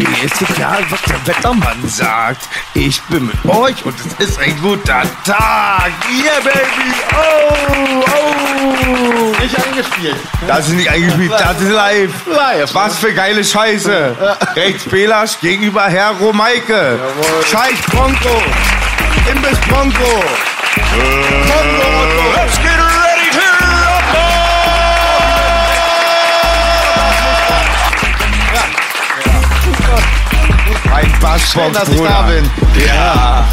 Mir ist egal, was der Wettermann sagt. Ich bin mit euch und es ist ein guter Tag. Yeah, baby. Oh, oh. Nicht eingespielt. Das ist nicht eingespielt, das ist live. Live. Was für geile Scheiße. Rechts Belasch gegenüber Herr Romeike. Scheiß Bronco. Imbiss Bronco. Bronco, Otto. Ein Bassbox, dass ich Bruder. da bin. Ja.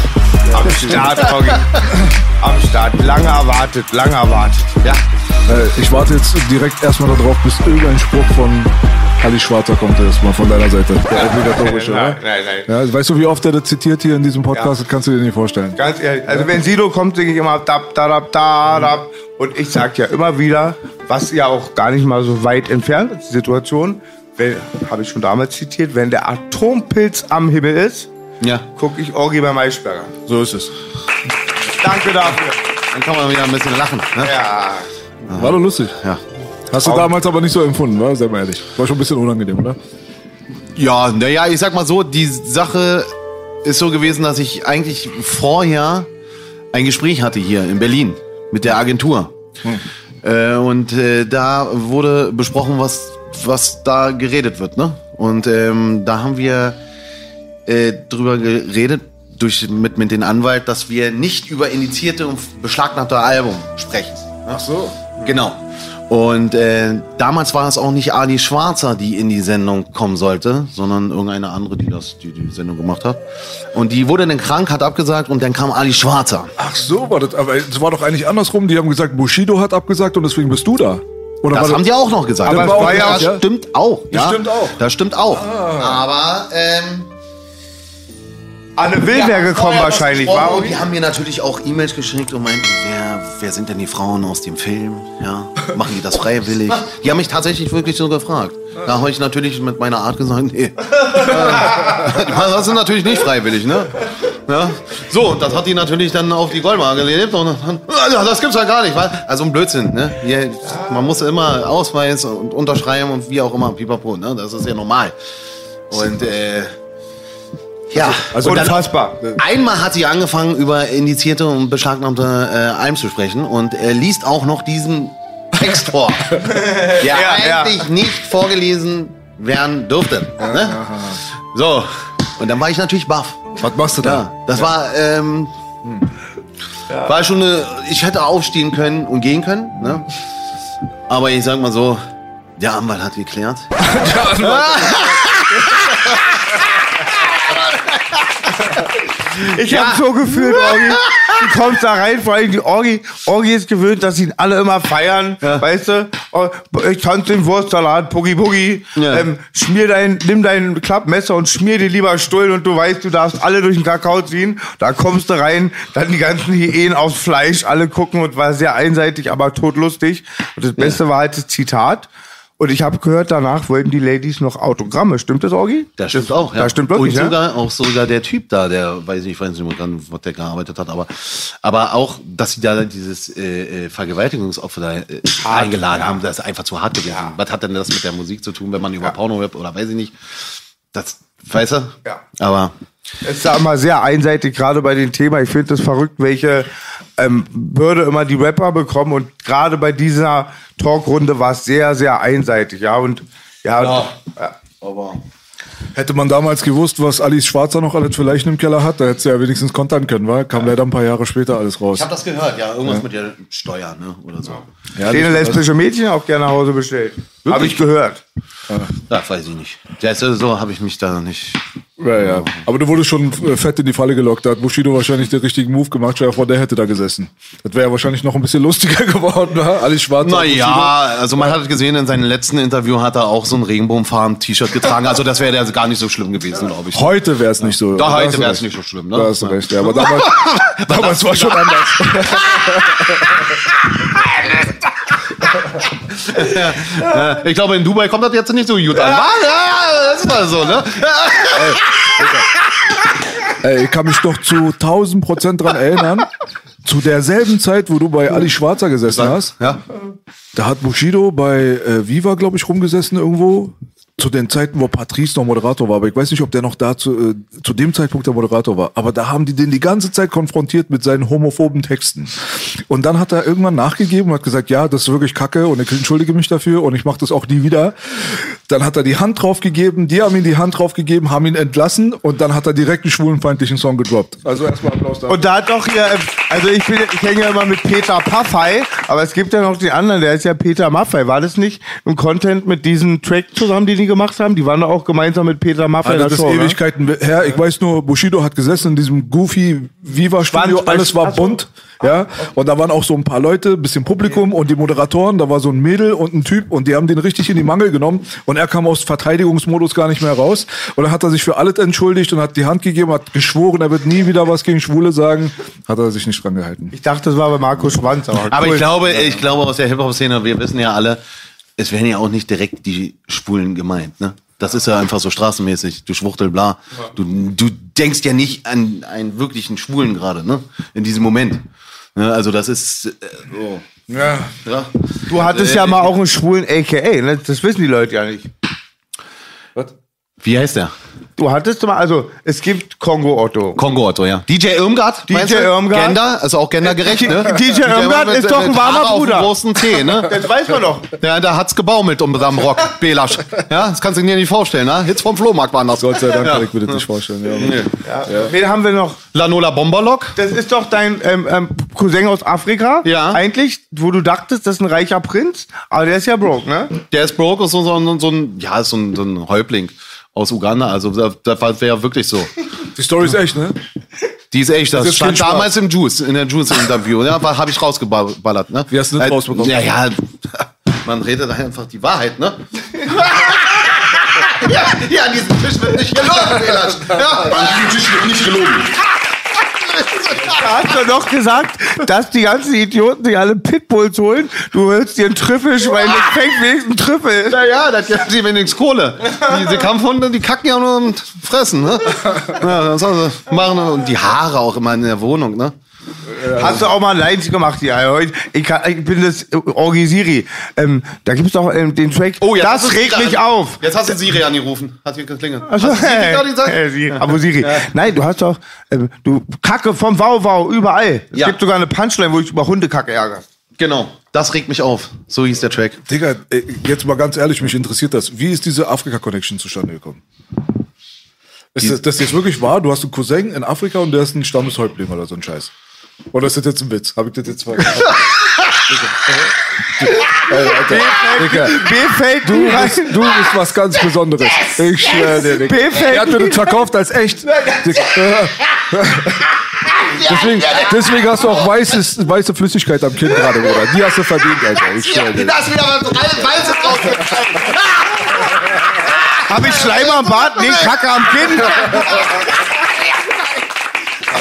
Am Start, Oggi. Am Start. Lange erwartet, lange erwartet. Ja. Äh, ich warte jetzt direkt erstmal darauf, bis irgendein Spruch von Ali Schwarzer kommt erstmal von deiner Seite. Der obligatorische, Nein, oder? nein, nein. Ja, weißt du, wie oft er das zitiert hier in diesem Podcast? Das kannst du dir nicht vorstellen. Ganz ehrlich, also wenn Sido kommt, singe ich immer dab, da, dab, da, dab. Und ich sag ja immer wieder, was ja auch gar nicht mal so weit entfernt ist, die Situation, habe ich schon damals zitiert, wenn der Atompilz am Himmel ist, Ja, gucke ich Orgi beim Eisberger. So ist es. Danke dafür. dann kann man wieder ein bisschen lachen. Ne? Ja. War doch lustig. Ja. Hast du damals aber nicht so empfunden, wa? Sei mal ehrlich. War schon ein bisschen unangenehm, oder? Ja, naja, ich sag mal so, die Sache ist so gewesen, dass ich eigentlich vorher ein Gespräch hatte hier in Berlin mit der Agentur. Äh, und äh, da wurde besprochen, was, was da geredet wird. Ne? Und ähm, da haben wir äh, drüber geredet, durch, mit, mit dem Anwalt, dass wir nicht über indizierte und beschlagnahmte Album sprechen. Ach so. Genau. Und äh, damals war es auch nicht Ali Schwarzer, die in die Sendung kommen sollte, sondern irgendeine andere, die das, die die Sendung gemacht hat. Und die wurde dann krank, hat abgesagt und dann kam Ali Schwarzer. Ach so war das. Aber es war doch eigentlich andersrum. Die haben gesagt, Bushido hat abgesagt und deswegen bist du da. Oder Das haben die auch noch gesagt. Aber war ja- das ja- stimmt auch. Das ja? stimmt auch. Das stimmt auch. Aber ähm, Anne Will wäre gekommen wahrscheinlich, gesprochen war und Orgi? Die haben mir natürlich auch E-Mails geschickt und meinten, wer, wer sind denn die Frauen aus dem Film? Ja, machen die das freiwillig? Die haben mich tatsächlich wirklich so gefragt. Da habe ich natürlich mit meiner Art gesagt, nee. das ist natürlich nicht freiwillig, ne? Ja. So, und das hat die natürlich dann auf die Goldwaage gelebt und dann, ja, das gibt's ja gar nicht, weil, also ein Blödsinn, ne? Hier, man muss immer Ausweis und unterschreiben und wie auch immer, pipapo, ne? Das ist ja normal. Und, äh, ja, Also und Unfassbar. Einmal hat sie angefangen, über indizierte und beschlagnahmte äh, Alben zu sprechen und er liest auch noch diesen Text vor, der Ja, ja. eigentlich nicht vorgelesen werden dürfte. Ne? So, und dann war ich natürlich baff. Was machst du da? Ja, das war, ähm, war schon eine, ich hätte aufstehen können und gehen können, ne? aber ich sag mal so, der Anwalt hat geklärt. Ich Ja. hab so gefühlt, Orgi. Du kommst da rein, vor allem die Orgi. Orgi ist gewöhnt, dass ihn alle immer feiern. Weißt du? Oh, Ich tanze den Wurstsalat, Boogie Boogie. Ja. Ähm, schmier dein, nimm dein Klappmesser und schmier dir lieber Stullen und du weißt, du darfst alle durch den Kakao ziehen. Da kommst du rein, dann die ganzen Hyänen aufs Fleisch, alle gucken und war sehr einseitig, aber totlustig. Und das Beste war halt das Zitat. Und ich habe gehört, danach wollten die Ladies noch Autogramme. Stimmt das, Orgi? Das stimmt auch, ja. Das stimmt wirklich, Und ja? sogar, auch sogar der Typ da, der, weiß ich, weiß nicht was der gearbeitet hat, aber, aber auch, dass sie da dieses äh, äh, Vergewaltigungsopfer da äh, eingeladen haben, das ist einfach zu hart gewesen. Was hat denn das mit der Musik zu tun, wenn man über Porno rappt oder weiß ich nicht? Das, weißt du? Ja. Aber, Es ist ja immer sehr einseitig, gerade bei den Themen. Ich finde es verrückt, welche ähm, Bürde immer die Rapper bekommen. Und gerade bei dieser Talkrunde war es sehr, sehr einseitig. Ja, und ja, Ja. ja. aber Hätte man damals gewusst, was Alice Schwarzer noch alles für Leichen im Keller hat, da hätte sie ja wenigstens kontern können, wa? Kam leider ein paar Jahre später alles raus. ich habe das gehört, ja, irgendwas mit der Steuer, ne, oder so. Ja, das- lesbische Mädchen auch gerne nach Hause bestellt. Habe ich gehört. Ja, weiß ich nicht. Ja, so, habe ich mich da nicht. Ja, ja. Aber du wurdest schon äh, fett in die Falle gelockt. Da hat Bushido wahrscheinlich den richtigen Move gemacht. Stell dir vor, der hätte da gesessen. Das wäre ja wahrscheinlich noch ein bisschen lustiger geworden, wa? Alice Schwarzer. Naja, also man hat gesehen, in seinem letzten Interview hat er auch so ein Regenbogenfarben-T-Shirt getragen. Also das wäre ja gar nicht so schlimm gewesen, glaube ich. Heute wäre es nicht so. Da hast heute wäre es nicht so schlimm, ne? Da hast du recht, ja. Aber damals, damals war schon anders. Ja, ich glaube, in Dubai kommt das jetzt nicht so gut an. Ja, das ist mal so, ne? Ey, ich kann mich doch zu 1000 Prozent dran erinnern. Zu derselben Zeit, wo du bei Ali Schwarzer gesessen hast, Ja. da hat Bushido bei äh, Viva, glaube ich, rumgesessen irgendwo. Zu den Zeiten, wo Patrice noch Moderator war, aber ich weiß nicht, ob der noch da zu, äh, zu dem Zeitpunkt der Moderator war. Aber da haben die den die ganze Zeit konfrontiert mit seinen homophoben Texten. Und dann hat er irgendwann nachgegeben und hat gesagt, ja, das ist wirklich Kacke und ich entschuldige mich dafür und ich mache das auch nie wieder. Dann hat er die Hand drauf gegeben, die haben ihm die Hand drauf gegeben, haben ihn entlassen und dann hat er direkt einen schwulenfeindlichen Song gedroppt. Also erstmal Applaus dafür. Und da hat doch hier, also ich, bin, ich hänge ja immer mit Peter Paffei, aber es gibt ja noch den anderen, der ist ja Peter Maffei. War das nicht im Content mit diesem Track zusammen, den die gemacht haben? Die waren doch auch gemeinsam mit Peter Alter, der das ist ne? Ewigkeiten her. Ich weiß nur, Bushido hat gesessen in diesem Goofy Viva Studio. Alles war bunt. Ja. Und da waren auch so ein paar Leute, bisschen Publikum und die Moderatoren. Da war so ein Mädel und ein Typ und die haben den richtig in die Mangel genommen. Und er kam aus Verteidigungsmodus gar nicht mehr raus. Und dann hat er sich für alles entschuldigt und hat die Hand gegeben, hat geschworen, er wird nie wieder was gegen Schwule sagen. Hat er sich nicht dran gehalten. Ich dachte, das war bei Markus Schwanz. Aber, Aber cool. ich glaube, ich glaube aus der Hip-Hop-Szene, wir wissen ja alle, es werden ja auch nicht direkt die Schwulen gemeint, ne? Das ist ja einfach so straßenmäßig. Du Schwuchtel, bla. Du, du denkst ja nicht an einen wirklichen Schwulen gerade, ne? In diesem Moment. Ne? Also das ist äh, so. Ja. Ja. Du hattest Äh, ja mal auch einen schwulen AKA, ne? Das wissen die Leute ja nicht. Wie heißt der? Du hattest mal, also es gibt Kongo Otto. Kongo Otto, ja. DJ Irmgard? DJ? Irmgard. Gender, also auch gendergerecht, ne? DJ Irmgard ist doch ein warmer Haare Bruder. Auf dem großen T, ne? Das weiß man doch. Ja, da hat's gebaumelt um am Rock, Belasch. Ja, das kannst du dir nicht vorstellen, ne? Hits vom Flohmarkt waren das. Gott sei Dank ja. kann ich mir das nicht vorstellen. Ja. Ja. Wen haben wir noch? Lanola Bomberlock. Das ist doch dein ähm, ähm, Cousin aus Afrika. Ja. Eigentlich, wo du dachtest, das ist ein reicher Prinz, aber der ist ja broke, ne? Der ist broke, ist so, so, ein- so ein, ja, ist so ein, so ein Häuptling aus Uganda. Also, das, das wäre ja wirklich so. Die Story ist echt, ne? Die ist echt, das, ist stand damals im Juice, in der Juice-Interview. Ja, habe ich rausgeballert, ne? Wie hast du das Äh, rausbekommen? Ja, ja, man redet einfach die Wahrheit, ne? ja, ja, an diesem Tisch wird nicht gelogen, Belasch. Ja, an diesem Tisch wird nicht gelogen. Hast du doch gesagt, dass die ganzen Idioten sich alle Pitbulls holen. Du willst dir einen Trüffel schwein, das fängt wenigstens einen Trüffel. Naja, das gibt sie wenigstens Kohle. Diese Kampfhunde, die kacken ja nur und fressen, ne? Ja, das also machen und die Haare auch immer in der Wohnung, ne? Hast du auch mal Lines gemacht hier heute? Ich, kann, ich bin das äh, Orgi Siri. Ähm, da gibt's doch ähm, den Track. Oh, jetzt das hast regt mich an- auf. Jetzt hast du Siri angerufen. Hat hier geklingelt. Also, Hast du Siri gerade gesagt? Äh, Siri. Aber Siri. Nein, du hast doch, ähm, du Kacke vom Wauwau überall. Es Ja. gibt sogar eine Punchline, wo ich über Hundekacke ärgere. Genau. Das regt mich auf. So hieß der Track. Digga, ey, jetzt mal ganz ehrlich, mich interessiert das. Wie ist diese Afrika-Connection zustande gekommen? Ist das, das jetzt wirklich wahr? Du hast einen Cousin in Afrika und der ist ein Stammeshäuptling oder so ein Scheiß. Oder ist das jetzt ein Witz? Habe ich das jetzt vergessen? Digga, B-Feld, du bist, du bist was ganz Besonderes. Ich schwöre dir, Digga. Er hat mir das verkauft als echt. Deswegen, deswegen hast du auch weißes, weiße Flüssigkeit am Kinn gerade, Bruder. Die hast du verdient, Alter. Ich schwöre dir. Da ist wieder was Weißes drauf. Habe ich Schleim am Bart? Nee, Kacke am Kinn.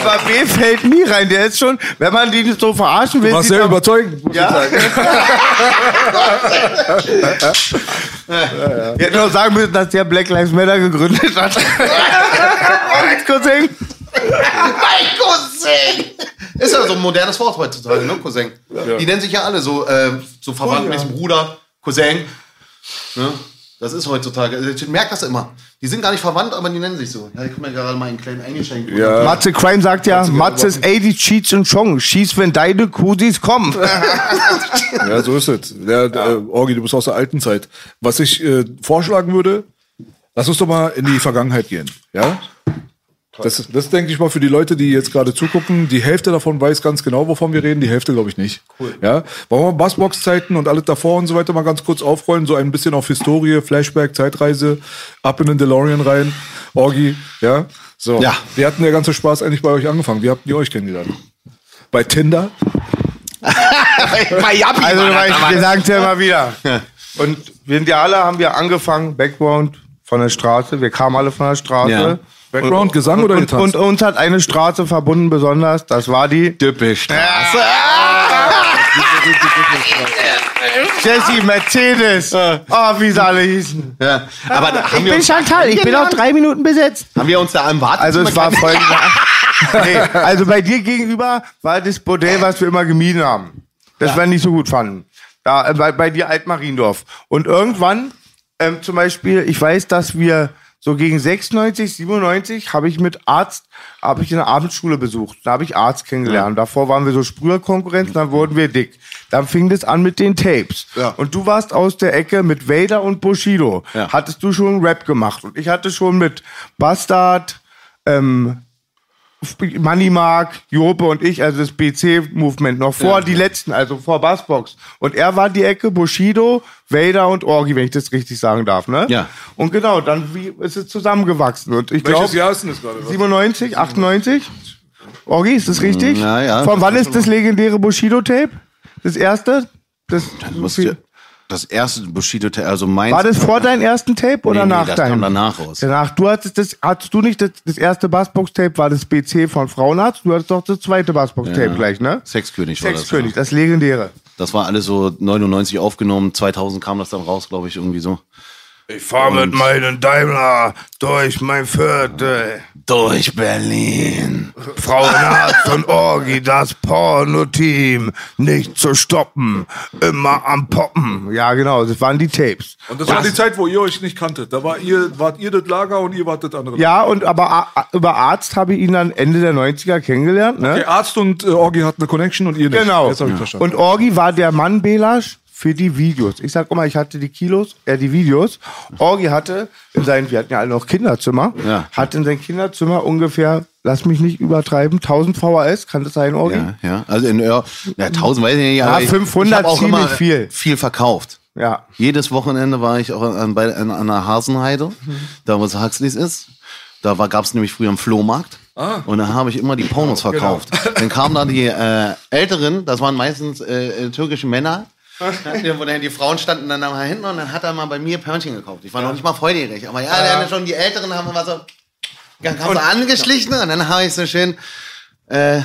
Aber B fällt nie rein. Der ist schon, wenn man den so verarschen will. War sieht sehr überzeugend, muss Ja. ich sagen. Wir hätten auch sagen müssen, dass der Black Lives Matter gegründet hat. Als Cousin. Mein Cousin! Ist ja so ein modernes Wort heutzutage, ne, Cousin? Die nennen sich ja alle so, äh, so verwandt mit dem Bruder, Cousin. Ne? Das ist heutzutage. Ich merke das immer. Die sind gar nicht verwandt, aber die nennen sich so. Ja, ich habe mir gerade mal einen kleinen eingeschenkt. Ja. Matze Crime sagt ja, Matzes 80 Cheats und Chong. Schieß, wenn deine Kusis kommen. Ja, so ist es. Ja, äh, Orgi, du bist aus der alten Zeit. Was ich äh, vorschlagen würde, lass uns doch mal in die Vergangenheit gehen. Ja? Das, das denke ich mal für die Leute, die jetzt gerade zugucken. Die Hälfte davon weiß ganz genau, wovon wir reden. Die Hälfte glaube ich nicht. Cool. Ja? Wollen wir Bassbox-Zeiten und alles davor und so weiter mal ganz kurz aufrollen? So ein bisschen auf Historie, Flashback, Zeitreise, ab in den DeLorean rein. Orgi, ja? So. Ja. Wie hat denn der ganze Spaß eigentlich bei euch angefangen? Wie habt ihr euch kennengelernt? Bei Tinder? Bei Yappi Also, damals. wir sagen es ja immer wieder. Und wir sind ja alle, haben wir angefangen, Background von der Straße. Wir kamen alle von der Straße. Ja. Background, Gesang oder und, und uns hat eine Straße verbunden besonders. Das war die Düppelstraße. Jesse Mercedes. Oh, wie sie alle hießen. Ja. Aber Ich bin Chantal, ich bin auf drei Minuten besetzt. haben wir uns da am Warten? Also es war folgendes. nee, also bei dir gegenüber war das Bordell, was wir immer gemieden haben. Das wir nicht so gut fanden. Da, äh, bei, bei dir Altmariendorf. Und irgendwann, ähm, zum Beispiel, ich weiß, dass wir so gegen 96, 97 habe ich mit Arzt, habe ich eine Abendschule besucht. Da habe ich Arzt kennengelernt. Davor waren wir so Sprüherkonkurrenz, dann wurden wir dick. Dann fing das an mit den Tapes. Ja. Und du warst aus der Ecke mit Vader und Bushido. Ja. Hattest du schon Rap gemacht. Und ich hatte schon mit Bastard, ähm, Money Mark, Jope und ich, also das BC-Movement, noch vor die letzten, also vor Bassbox. Und er war die Ecke Bushido, Vader und Orgi, wenn ich das richtig sagen darf, ne? Ja. Und genau, dann wie ist es zusammengewachsen. Und ich glaube, Jahr ist denn das gerade? 97, 98? Orgi, ist das richtig? Ja, ja. Von wann ist das legendäre Bushido-Tape? Das erste? Das, Musst du- Das erste Bushido, also mein. war das vor deinem ersten Tape oder Nee, nee, nach das deinem? kam danach raus. Danach. Du hattest das, hattest du nicht das, das erste Bassbox-Tape, war das BC von Frauenarzt? Du hattest doch das zweite Bassbox-Tape gleich, ne? Sexkönig war das. Sexkönig, Ja. das legendäre. Das war alles so 99 aufgenommen, 2000 kam das dann raus, glaube ich, irgendwie so. Ich fahr mit meinem Daimler durch mein Viertel. Durch Berlin. Frauenarzt und Orgi, das Porno-Team. Nicht zu stoppen. Immer am Poppen. Ja, genau, das waren die Tapes. Und das war die Zeit, wo ihr euch nicht kanntet. Da war ihr, wart ihr das Lager und ihr wart das andere. Ja, und aber A- über Arzt habe ich ihn dann Ende der 90er kennengelernt, ne? Der Arzt und äh, Orgi hatten eine Connection und ihr nicht. Genau. Jetzt hab ich verstanden. Und Orgi war der Mann Belasch für die Videos. Ich sag immer, ich hatte die Kilos, äh, die Videos. Orgi hatte in seinem, wir hatten ja alle noch Kinderzimmer, Ja. hat in sein Kinderzimmer ungefähr, lass mich nicht übertreiben, 1000 VHS, kann das sein, Orgi? Ja, ja. Also in ja, ja 1000 weiß ich nicht, aber ich- 500 ich hab auch ziemlich immer viel. viel verkauft. Ja. Jedes Wochenende war ich auch an, bei, an, an der Hasenheide, da wo es Huxleys ist. Da gab es nämlich früher einen Flohmarkt. Und da habe ich immer die Pornos verkauft. Dann kamen da die äh, Älteren, das waren meistens äh, türkische Männer, wo dann die Frauen standen dann da hinten und dann hat er mal bei mir Pörnchen gekauft. Ich war noch nicht mal volljährig, aber ja, dann schon die Älteren haben immer so, dann kam so angeschlichen und dann habe ich so schön äh,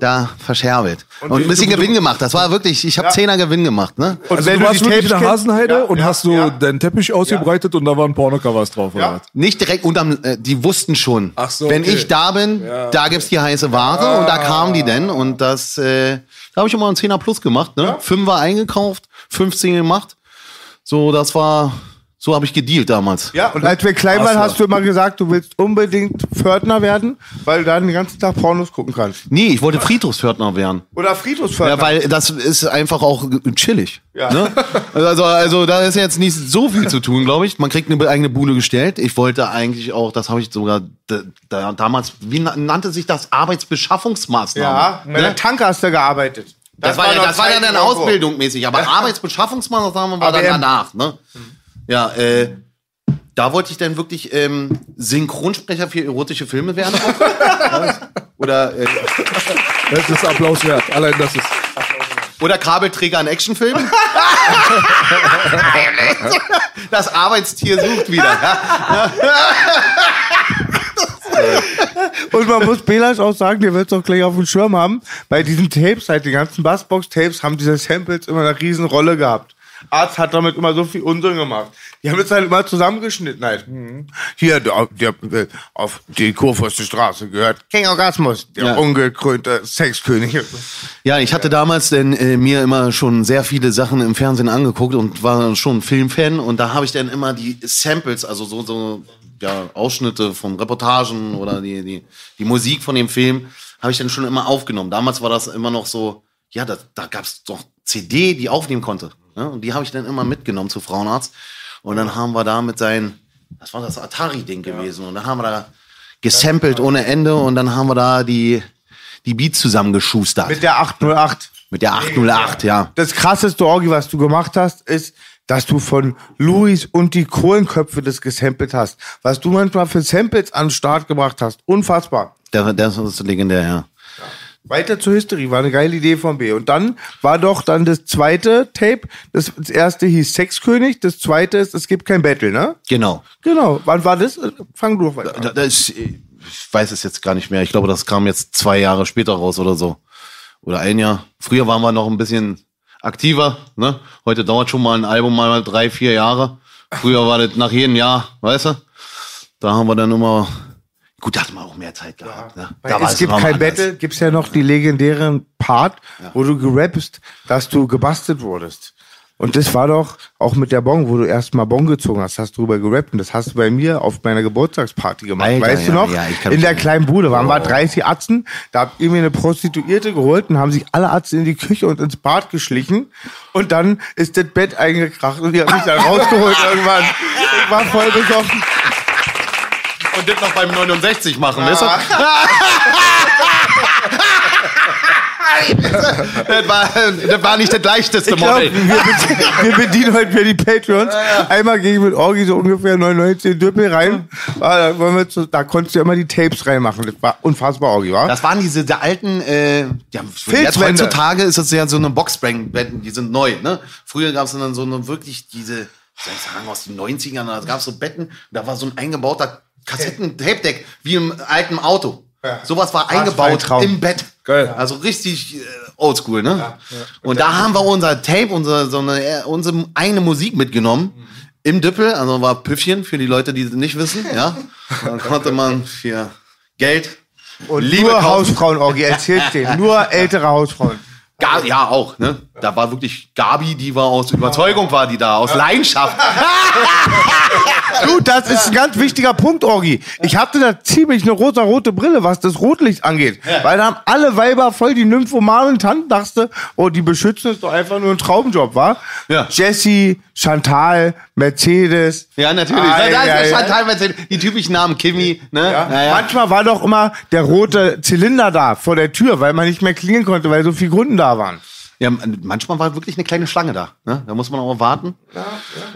da verscherbelt. Und, ein bisschen Gewinn gemacht. Das war wirklich, ich habe Zehner Gewinn gemacht, ne? Und also wenn du du warst die wirklich in der Hasenheide Ja, und ja, hast so ja. deinen Teppich ausgebreitet und da waren Pornocovers drauf, oder was? Nicht direkt unterm, äh, die wussten schon, Ach so, wenn okay. ich da bin, da gibt's die heiße Ware und da kamen die denn und das, äh, da habe ich immer einen 10er plus gemacht, ne? Fünfer eingekauft, 15 gemacht. So, das war, so habe ich gedealt damals. Ja, und als wir klein waren, hast du immer gesagt, du willst unbedingt Pförtner werden, weil du dann den ganzen Tag Pornos gucken kannst. Nee, ich wollte Friedhofsfördner werden. Oder Friedhofspförtner. Ja, weil das ist einfach auch chillig. Ja. Ne? Also, also da ist jetzt nicht so viel zu tun, glaube ich. Man kriegt eine eigene Bude gestellt. Ich wollte eigentlich auch, das habe ich sogar da, da, damals, wie na- nannte sich das? Arbeitsbeschaffungsmaßnahme. ja, bei der Tanke hast du gearbeitet. Das, war, ja, das war ja dann. Ausbildung mäßig, aber Arbeitsbeschaffungsmaßnahme war dann ABM. danach. Ne? Ja, äh, da wollte ich dann wirklich ähm, Synchronsprecher für erotische Filme werden. Oder, äh, Das ist Applaus wert. Allein das ist. oder Kabelträger in Actionfilmen. das Arbeitstier sucht wieder. Und man muss Belasch auch sagen, der wird es auch gleich auf dem Schirm haben. Bei diesen Tapes, halt die ganzen Bassbox-Tapes, haben diese Samples immer eine riesen Rolle gehabt. Arzt hat damit immer so viel Unsinn gemacht. Die haben jetzt halt immer zusammengeschnitten halt. Hier, der, der, auf die Kurfürste Straße gehört King Orgasmus, der Ja. ungekrönte Sexkönig. Ja, ich hatte damals denn äh, mir immer schon sehr viele Sachen im Fernsehen angeguckt und war schon Filmfan und da habe ich dann immer die Samples, also so so ja, Ausschnitte von Reportagen oder die die die Musik von dem Film habe ich dann schon immer aufgenommen. Damals war das immer noch so, ja, da, da gab's doch CD, die aufnehmen konnte. Ne? Und die habe ich dann immer mitgenommen zu Frauenarzt und dann haben wir da mit seinen, das war das Atari-Ding gewesen und dann haben wir da gesampelt ohne Ende und dann haben wir da die die Beats zusammengeschustert. Mit der 808. Mit der 808, ja. Das krasseste Orgi, was du gemacht hast, ist, dass du von Louis und die Kohlenköpfe das gesampelt hast. Was du manchmal für Samples an den Start gebracht hast. Unfassbar. Der, das ist legendär, ja. Weiter zur History, war eine geile Idee von B. Und dann war doch dann das zweite Tape, das, das erste hieß Sexkönig, das zweite ist, es gibt kein Battle, ne? Genau. Genau. Wann war das? Fang du doch weiter Da, an. da ist, ich weiß es jetzt gar nicht mehr. Ich glaube, das kam jetzt zwei Jahre später raus oder so. Oder ein Jahr. Früher waren wir noch ein bisschen aktiver. Ne? Heute dauert schon mal ein Album mal drei, vier Jahre. Früher war das nach jedem Jahr, weißt du? Da haben wir dann immer. Gut, da hatten wir auch mehr Zeit gehabt. Ne? Da es gibt kein anders. Battle, gibt's ja noch die legendären Part, wo du gerappst, dass du gebastelt wurdest. Und das war doch auch mit der Bong, wo du erst mal Bong gezogen hast, hast du drüber gerappt. Und das hast du bei mir auf meiner Geburtstagsparty gemacht. Alter, weißt du ja, noch? ja, ich kann in der kleinen Bude waren wir 30 Atzen. Da habt ihr mir eine Prostituierte geholt und haben sich alle Atzen in die Küche und ins Bad geschlichen. Und dann ist das Bett eingekracht und die haben mich dann rausgeholt irgendwann. Ich war voll besoffen. Und das noch beim 69 machen, weißt du? das, war, das war nicht das leichteste Ich glaub, Modell. wir, wir bedienen heute wieder die Patreons. Einmal gehe ich mit Orgi so ungefähr 99 Düppel rein. Ah, Da, wollen wir zu, da konntest du immer die Tapes reinmachen. Das war unfassbar, Orgi, wa? Das waren diese der alten, äh, ja, jetzt heutzutage ist das ja so eine Boxspring-Betten, die sind neu, ne? Früher gab es dann so eine wirklich diese, soll ich sagen, aus den 90ern, da gab es so Betten, da war so ein eingebauter Kassetten-Tape-Deck, wie im alten Auto. Ja. Sowas war ein eingebaut Traum. im Bett. Geil. Also richtig äh, oldschool, ne? Und da haben wir unser Tape, unsere, so eine, äh, unsere eigene Musik mitgenommen. Im Düppel, also war Püffchen für die Leute, die es nicht wissen, ja. Dann konnte man für Geld Und Liebe nur kaufen. Hausfrauen, Orgi, erzähl's denen. Nur ältere Hausfrauen. Ga ja, auch, ne? Da war wirklich Gabi, die war aus Überzeugung, war die da, aus Leidenschaft. Du, das ist ein ganz wichtiger Punkt, Orgi. Ich hatte da ziemlich eine rosa-rote Brille, was das Rotlicht angeht. Weil da haben alle Weiber voll die nymphomanen Tanten, dachte, oh, die beschützen ist doch einfach nur ein Traumjob, war? Ja. Jessie, Chantal, Mercedes. Ja, natürlich. Ah, da ja, ist ja. ja, teilweise die typischen Namen, Kimi, ne? Ja. Ja, ja. Manchmal war doch immer der rote Zylinder da vor der Tür, weil man nicht mehr klingeln konnte, weil so viele Kunden da waren. Ja, manchmal war wirklich eine kleine Schlange da. Ne? Da muss man auch warten. Ja, ja,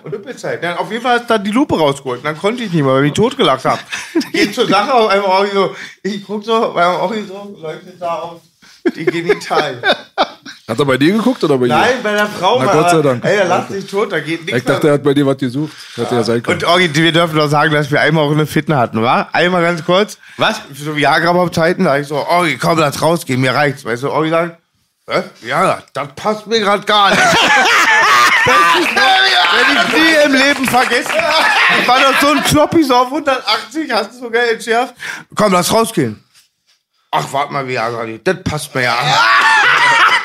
und Üppelzeit. Ja, auf jeden Fall hast du dann die Lupe rausgeholt. Und dann konnte ich nicht mehr, weil ich totgelacht habe. Geht zur Sache auf einmal auch so. Ich guck so, weil auch so leuchtet da auf die Genitalien. Hat er bei dir geguckt oder bei dir? Nein, bei der Frau. Na, war- Gott sei Dank. Ey, der lacht sich tot, da geht nichts Ich dachte, er hat bei dir was gesucht. Hätte ja sein können. Und Orgi, wir dürfen doch sagen, dass wir einmal auch eine Fitne hatten, wa? Einmal ganz kurz. Was? So wie Jagerbaum-Zeiten, da ich so, Orgi, komm, lass rausgehen, mir reicht's. Weißt du, Orgi sagt, Ja, das passt mir gerade gar nicht. Wenn ich nie im Leben vergessen. Ich war doch so ein Kloppi so auf 180, hast du so geil entschärft. Komm, lass rausgehen. Ach, warte mal, wie Agari, das passt mir ja.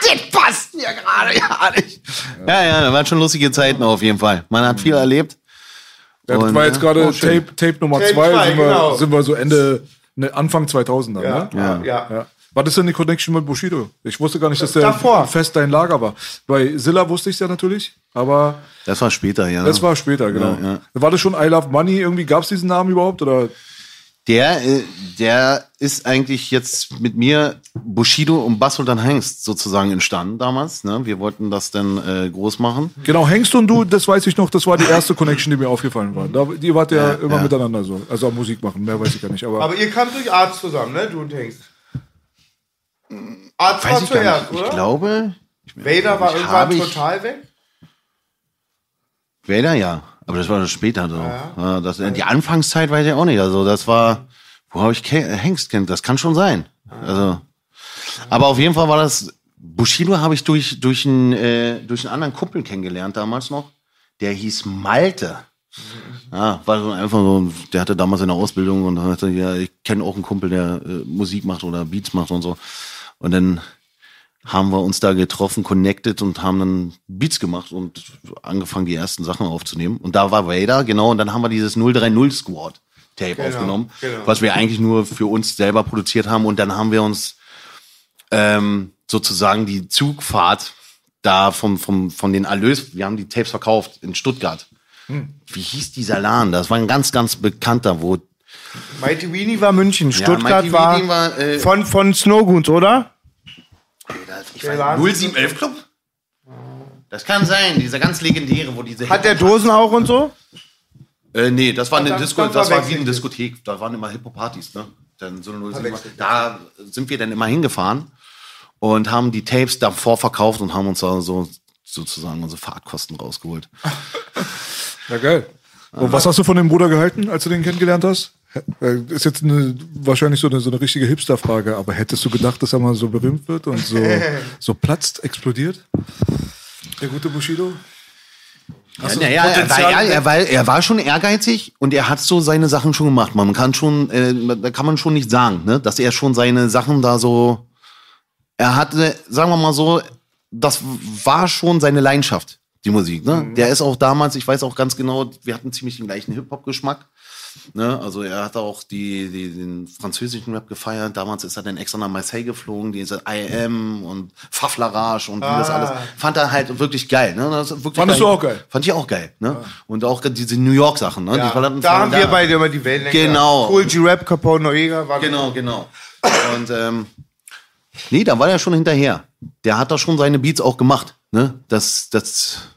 Das passt mir gerade ja nicht. Ja, ja, das waren schon lustige Zeiten auf jeden Fall. Man hat viel erlebt. Ja, das war jetzt gerade oh. Tape, Tape Nummer Tape 2. zwei, Sind, wir- genau. sind wir so Ende, ne, Anfang 2000 dann, ne? Ja, ja. Ja. Was ist denn die Connection mit Bushido? Ich wusste gar nicht, dass der Davor. fest dein Lager war. Bei Silla wusste ich es ja natürlich, aber Das war später, ja. das war später, genau. Ja, ja. War das schon I Love Money? Irgendwie gab es diesen Namen überhaupt? Oder? Der, äh, der ist eigentlich jetzt mit mir Bushido und Bassultan Hengst sozusagen entstanden damals. Ne? Wir wollten das dann äh, groß machen. Genau, Hengst und du, das weiß ich noch, das war die erste Connection, die mir aufgefallen war. Da, die wart ja, immer miteinander so. Also Musik machen, mehr weiß ich gar nicht. Aber, Aber ihr kamt durch Arzt zusammen, ne? Du und Hengst. Arzt war Weiß ich gar zuerst, oder? Ich glaube, Vader war Ich irgendwann ich- total weg. Vader ja. Aber das war das später so. Ja. das, die Anfangszeit weiß ich auch nicht. Also das war, wo habe ich Ke Hengst kennt? Das kann schon sein. Also, aber auf jeden Fall war das, Bushido habe ich durch, durch, einen, äh, durch einen anderen Kumpel kennengelernt damals noch. Der hieß Malte. Ja, war so einfach so, der hatte damals eine Ausbildung und hatte, ja, ich kenne auch einen Kumpel, der äh, Musik macht oder Beats macht und so. Und dann haben wir uns da getroffen, connected und haben dann Beats gemacht und angefangen, die ersten Sachen aufzunehmen. Und da war Vader, genau, und dann haben wir dieses 030 Squad Tape aufgenommen, was wir eigentlich nur für uns selber produziert haben. Und dann haben wir uns ähm, sozusagen die Zugfahrt da vom, vom, von den Erlös, wir haben die Tapes verkauft in Stuttgart. Wie hieß dieser Laden? Das war ein ganz, ganz bekannter, wo Mighty Weenie war München, Stuttgart Mighty war, war, äh, von, von Snowgoons, oder? Ich weiß, 0711 Club? Das kann sein, dieser ganz legendäre, wo diese Hat der Dosen auch und so? Äh, nee, das war eine Dann- Disco, dann das war wie eine. Diskothek, da waren immer Hip-Hop-Partys, ne? Dann so eine 07, Verwechselt da sind wir dann immer hingefahren und haben die Tapes davor verkauft und haben uns da so sozusagen unsere Fahrtkosten rausgeholt. Ja, geil. Und was hast du von dem Bruder gehalten, als du den kennengelernt hast? Äh, Ist jetzt eine, wahrscheinlich so eine, so eine richtige Hipster-Frage, aber hättest du gedacht, dass er mal so berühmt wird und so, so platzt, explodiert? Der gute Bushido? Ja, naja, er war, er, war, er war schon ehrgeizig und er hat so seine Sachen schon gemacht. Man kann schon, äh, da kann man schon nicht sagen, ne, dass er schon seine Sachen da so, er hatte, sagen wir mal so, das war schon seine Leidenschaft, die Musik. Ne? Der ist auch damals, ich weiß auch ganz genau, wir hatten ziemlich den gleichen Hip-Hop-Geschmack. Ne? Also er hat auch die, die, den französischen Rap gefeiert. Damals ist er dann extra nach Marseille geflogen, diese IM und Faflarage und wie das alles. Fand er halt wirklich geil. Ne? Das ist wirklich Fandest geil. du auch geil? Fand ich auch geil. Ne? Und auch diese New York Sachen. Ne? Ja, Die da haben waren wir beide immer die Wellenlänge. Genau. Cool G-Rap, Capone, Noega. War Genau, genau. Und ähm, nee, da war er schon hinterher. Der hat da schon seine Beats auch gemacht. Ne? Das, das,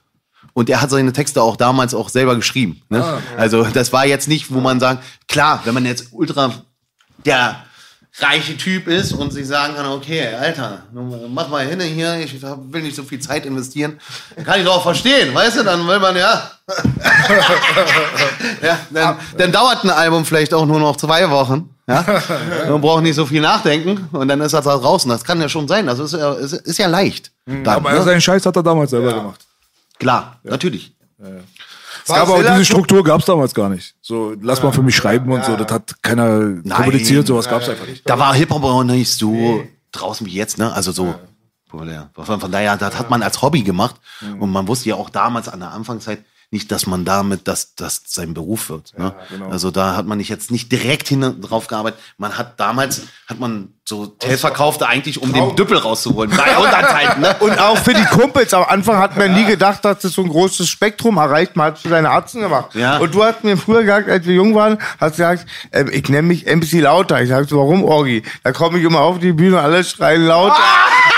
und er hat seine Texte auch damals auch selber geschrieben. Ne? Also das war jetzt nicht, wo man sagt, klar, wenn man jetzt ultra der reiche Typ ist und sich sagen kann, okay, Alter, mach mal hin hier, ich will nicht so viel Zeit investieren, kann ich doch auch verstehen, weißt du, dann will man ja, ja dann, dann dauert ein Album vielleicht auch nur noch zwei Wochen, ja, man braucht nicht so viel nachdenken und dann ist das da draußen, das kann ja schon sein, das ist ja, ist, ist ja leicht. Dann, Aber ne? seinen Scheiß hat er damals selber gemacht. Klar, natürlich. Es gab aber diese Struktur gab es damals gar nicht. So, lass mal für mich schreiben und so. Das hat keiner kommuniziert, sowas gab es einfach nicht. Da war Hip-Hop auch nicht so draußen wie jetzt, ne? Also so. Ja. Von, von daher, das hat man als Hobby gemacht. Und man wusste ja auch damals an der Anfangszeit nicht, dass man damit, dass das sein Beruf wird. Ne? Also da hat man nicht jetzt nicht direkt hin drauf gearbeitet. Man hat damals, hat man so Tape verkauft, eigentlich um den Düppel rauszuholen. 300 halt, ne? Und auch für die Kumpels. Am Anfang hat man nie gedacht, dass das so ein großes Spektrum erreicht. Man hat für seine Arzten gemacht. Ja. Und du hast mir früher gesagt, als wir jung waren, hast gesagt, ähm, ich nenne mich MC Lauter. Ich sag so, warum Orgi? Da komme ich immer auf die Bühne und alle schreien lauter.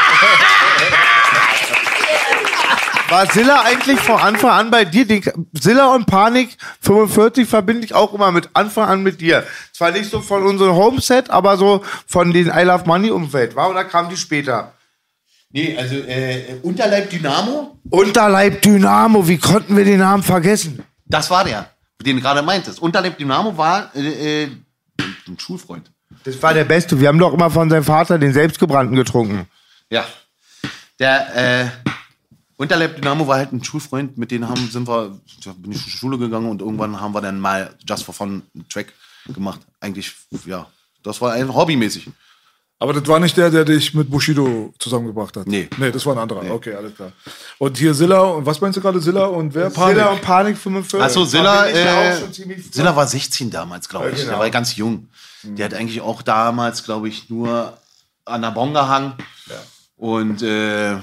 War Silla eigentlich von Anfang an bei dir? Die, Silla und Panik 45 verbinde ich auch immer mit Anfang an mit dir. Zwar nicht so von unserem Homeset, aber so von den I Love Money Umfeld, war? Oder kam die später? Nee, also äh, Unterleib Dynamo, Unterleib Dynamo, wie konnten wir den Namen vergessen? das war der, den du gerade meintest. Unterleib Dynamo war äh, äh, ein Schulfreund. Das war der Beste. Wir haben doch immer von seinem Vater den selbstgebrannten getrunken. Ja. Der äh, Unterleib Dynamo war halt ein Schulfreund, mit denen haben, sind wir, da bin ich zur Schule gegangen und irgendwann haben wir dann mal Just for Fun einen Track gemacht. Eigentlich, ja, das war ein hobbymäßig. Aber das war nicht der, der dich mit Bushido zusammengebracht hat. Nee. Nee, das war ein anderer. Okay, alles klar. Und hier Silla, und was meinst du gerade, Silla und wer? Silla und Panik 45. Achso, Silla, ja äh, auch schon ziemlich früh. Silla war 16 damals, glaube ich. Ja, genau. Der war ganz jung. Der hat eigentlich auch damals, glaube ich, nur an der Bon gehangen. Und äh,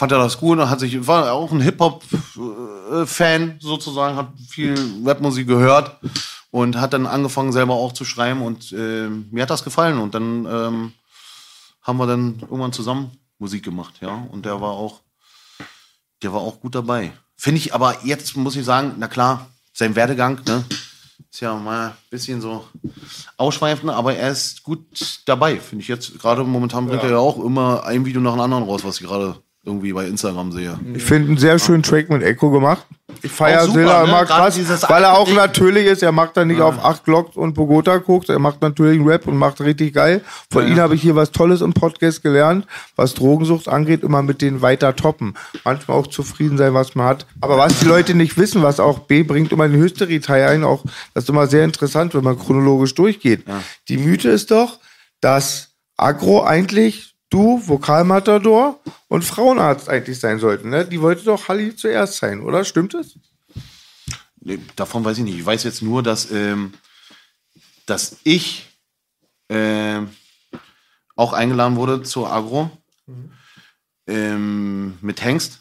fand er das gut und hat sich, war auch ein Hip-Hop-Fan sozusagen, hat viel Rapmusik gehört und hat dann angefangen selber auch zu schreiben und äh, mir hat das gefallen und dann ähm, haben wir dann irgendwann zusammen Musik gemacht, ja. Und der war auch, der war auch gut dabei. Finde ich aber jetzt, muss ich sagen, na klar, sein Werdegang, ne? Ist ja mal ein bisschen so ausschweifend, aber er ist gut dabei, finde ich jetzt. Gerade momentan bringt er ja auch immer ein Video nach dem anderen raus, was gerade irgendwie bei Instagram sehe. Ich finde einen sehr schönen Track mit Echo gemacht. Ich feiere Silla ne? immer krass, weil er auch Ding. natürlich ist. Er macht da nicht auf 8 Glocks und Bogota guckt. Er macht natürlich einen Rap und macht richtig geil. Von ihm habe ich hier was Tolles im Podcast gelernt, was Drogensucht angeht, immer mit denen weiter toppen. Manchmal auch zufrieden sein, was man hat. Aber was die Leute nicht wissen, was auch B bringt immer den Hysterie-Teil ein, auch, das ist immer sehr interessant, wenn man chronologisch durchgeht. Die Mythe ist doch, dass Agro eigentlich du, Vokalmatador und Frauenarzt eigentlich sein sollten. Ne? Die wollte doch Halli zuerst sein, oder? Stimmt es? Nee, davon weiß ich nicht. Ich weiß jetzt nur, dass, ähm, dass ich ähm, auch eingeladen wurde zur Agro ähm, mit Hengst.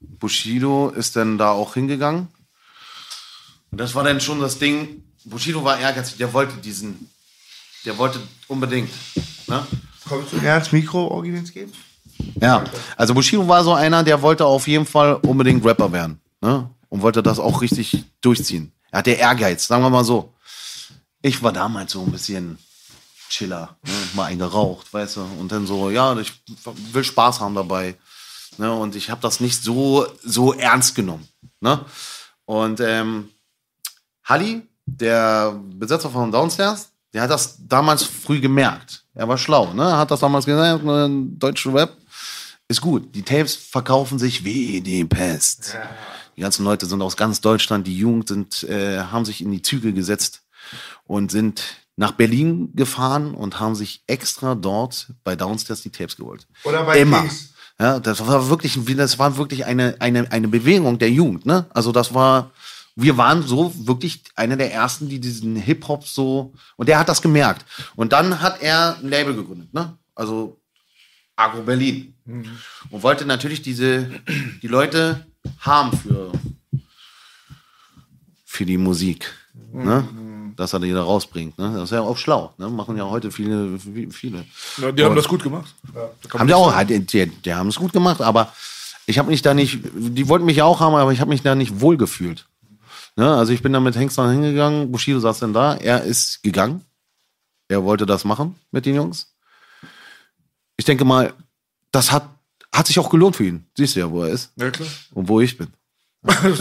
Bushido ist dann da auch hingegangen. Und das war dann schon das Ding. Bushido war ehrgeizig, der wollte diesen, der wollte unbedingt. Ne? Kommst du ernst Mikro Originals geben? Ja, also Bushido war so einer, der wollte auf jeden Fall unbedingt Rapper werden. Ne? Und wollte das auch richtig durchziehen. Er hatte Ehrgeiz, sagen wir mal so. Ich war damals so ein bisschen Chiller, ne? mal eingeraucht, weißt du. Und dann so, ja, ich will Spaß haben dabei. Ne? Und ich habe das nicht so, so ernst genommen. Ne? Und ähm, Halli, der Besitzer von Downstairs, der hat das damals früh gemerkt. Er war schlau, ne? Er hat das damals gesagt, ne, deutsche Web ist gut. Die Tapes verkaufen sich wie die Pest. Die ganzen Leute sind aus ganz Deutschland, die Jugend sind, äh, haben sich in die Züge gesetzt und sind nach Berlin gefahren und haben sich extra dort bei Downstairs die Tapes geholt. Oder bei Immer. Kings. Ja, das war wirklich, das war wirklich eine, eine, eine Bewegung der Jugend, ne? Also das war, wir waren so wirklich einer der ersten, die diesen Hip-Hop so, und der hat das gemerkt. Und dann hat er ein Label gegründet, ne? Also Agro Berlin. Und wollte natürlich diese, die Leute haben für, für die Musik, ne? Dass er die da rausbringt, ne? Das ist ja auch schlau, ne? Machen ja heute viele, viele. Ja, die haben das gut gemacht. Haben die auch, halt, die, die haben es gut gemacht, aber ich habe mich da nicht, die wollten mich ja auch haben, aber ich habe mich da nicht wohl gefühlt. Ne? Also ich bin da mit Hengst dann hingegangen, Bushido saß dann da, er ist gegangen. Er wollte das machen mit den Jungs. Ich denke mal, das hat, hat sich auch gelohnt für ihn. Siehst du ja, wo er ist Ja, klar. und wo ich bin. An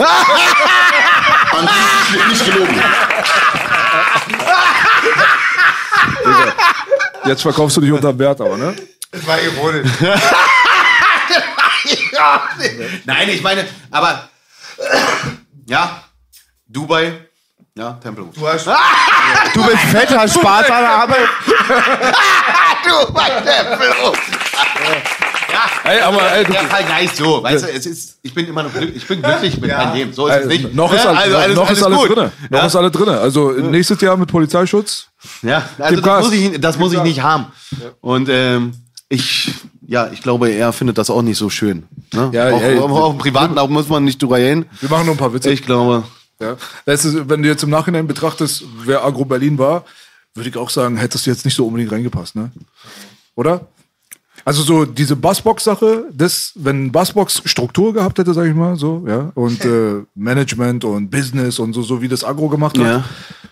sich ist nicht gelogen. Jetzt verkaufst du dich unter Wert, aber, ne? Das war ironisch. Nein, ich meine, aber ja, Dubai, ja, Tempelhof. Du, hast, du bist fetter Spartaner, aber Dubai, Tempelhof. Ey, aber ey, du, Der Fall gleich so, weißt du, es ist, ich bin immer noch glücklich, ich bin glücklich mit meinem Leben, so ist es nicht. noch ist, Ja, alles, also alles, noch alles ist alles gut. drin. Noch ja? ist alles drin. Also nächstes Jahr mit Polizeischutz. Ja, also Gas. das muss ich, das muss ich nicht haben. Und ähm, ich, ja, ich glaube, er findet das auch nicht so schön. Ne? Ja, auch, ey, auch, auch im Privaten, da muss man nicht drüber reden. Wir machen nur ein paar Witze. Ich glaube, Ja. Das ist, wenn du jetzt im Nachhinein betrachtest, wer Agro Berlin war, würde ich auch sagen, hättest du jetzt nicht so unbedingt reingepasst, ne? Oder? Also so diese Bassbox-Sache, das, wenn Bassbox Struktur gehabt hätte, sag ich mal, so, ja, und äh, Management und Business und so, so wie das Agro gemacht hat, Ja.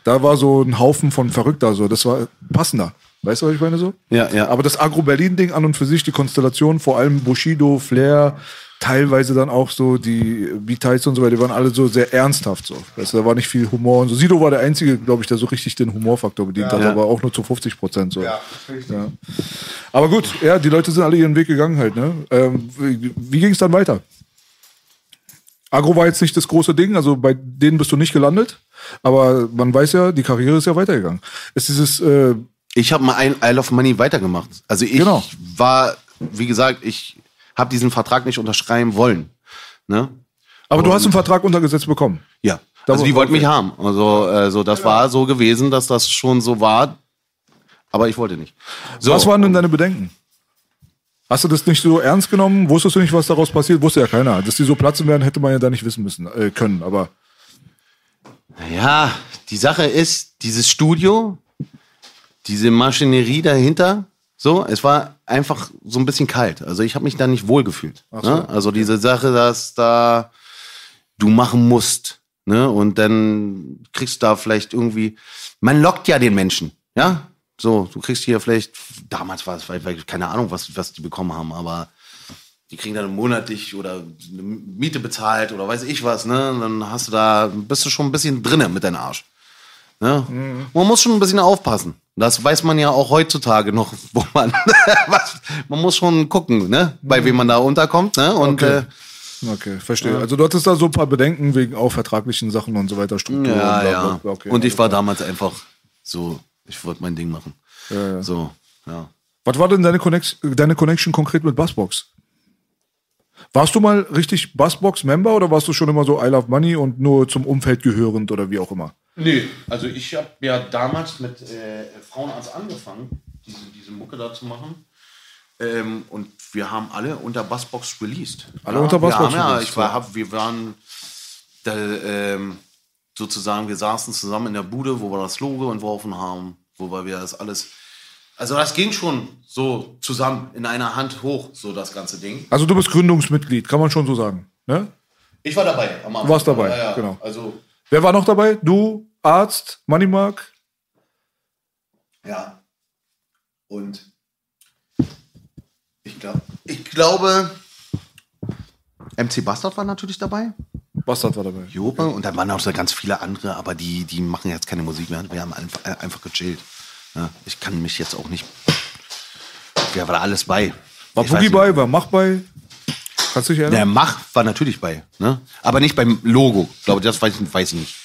da war so ein Haufen von Verrückter, so, das war passender. Weißt du, was ich meine so? Ja, ja. Aber das Agro Berlin-Ding an und für sich, die Konstellation, vor allem Bushido, Flair, teilweise dann auch so die Beats und so weiter, die waren alle so sehr ernsthaft so. Weißt du, da war nicht viel Humor und so. Sido war der Einzige, glaube ich, der so richtig den Humorfaktor bedient hat, Ja. aber auch nur zu 50 Prozent so. Ja, richtig. Ja. Aber gut, ja, die Leute sind alle ihren Weg gegangen halt, ne? Ähm, wie wie ging es dann weiter? Agro war jetzt nicht das große Ding, also bei denen bist du nicht gelandet, aber man weiß ja, die Karriere ist ja weitergegangen. Ist dieses, äh, ich habe mal ein Isle of Money weitergemacht. Also ich Genau. war, wie gesagt, ich habe diesen Vertrag nicht unterschreiben wollen. Ne? aber du hast einen Vertrag untergesetzt bekommen. Ja. Da Also die wollten mich haben. Also, also das war so gewesen, dass das schon so war. Aber ich wollte nicht. So. Was waren denn deine Bedenken? Hast du das nicht so ernst genommen? Wusstest du nicht, was daraus passiert? Wusste ja keiner. Dass die so platzen werden, hätte man ja da nicht wissen müssen, äh, können. Aber Ja, die Sache ist, dieses Studio, diese Maschinerie dahinter, so, es war einfach so ein bisschen kalt. Also ich habe mich da nicht wohl gefühlt. Ne? Also diese Sache, dass da du machen musst, ne? Und dann kriegst du da vielleicht irgendwie, man lockt ja den Menschen, ja? So, du kriegst hier vielleicht, damals war es, keine Ahnung, was, was die bekommen haben, aber die kriegen dann monatlich oder eine Miete bezahlt oder weiß ich was, ne? Und dann hast du da, bist du schon ein bisschen drinne mit deinem Arsch. Ne? Man muss schon ein bisschen aufpassen. Das weiß man ja auch heutzutage noch, wo man, was, man muss schon gucken, ne? Bei wem man da unterkommt, ne? Und Okay. äh, Okay, verstehe. Also du hattest da so ein paar Bedenken wegen auch vertraglichen Sachen und so weiter, Struktur. ja, und bla, ja. bla, bla. Okay, und ich war damals einfach so, ich wollte mein Ding machen. So, ja. Was war denn deine, Connex deine Connection konkret mit Bassbox? Warst du mal richtig Bassbox-Member oder warst du schon immer so I Love Money und nur zum Umfeld gehörend oder wie auch immer? Nee, also ich habe ja damals mit äh, Frauenarzt angefangen, diese, diese Mucke da zu machen. Ähm, und wir haben alle unter Bassbox released. Alle unter Bassbox Ja, released, ich war, ja. hab, wir waren da, ähm, sozusagen, wir saßen zusammen in der Bude, wo wir das Logo entworfen haben, wo wir das alles. Also das ging schon so zusammen in einer Hand hoch, so das ganze Ding. Also du bist Gründungsmitglied, kann man schon so sagen. Ne? Ich war dabei am Anfang. warst dabei, ja, ja. genau. Also, Wer war noch dabei? Du, Arzt, Moneymark? Ja. Und ich, glaub, ich glaube, MC Bastard war natürlich dabei. Bastard war dabei. Jope. Und dann waren auch so ganz viele andere, aber die, die machen jetzt keine Musik mehr. Wir haben einfach, äh, einfach gechillt. Ja, ich kann mich jetzt auch nicht. Wer war da alles bei? War Boogie bei, war Mach bei? Kannst du dich Der erinnern? Mach war natürlich bei, ne? Aber nicht beim Logo. Ich glaube, das weiß ich, weiß ich nicht.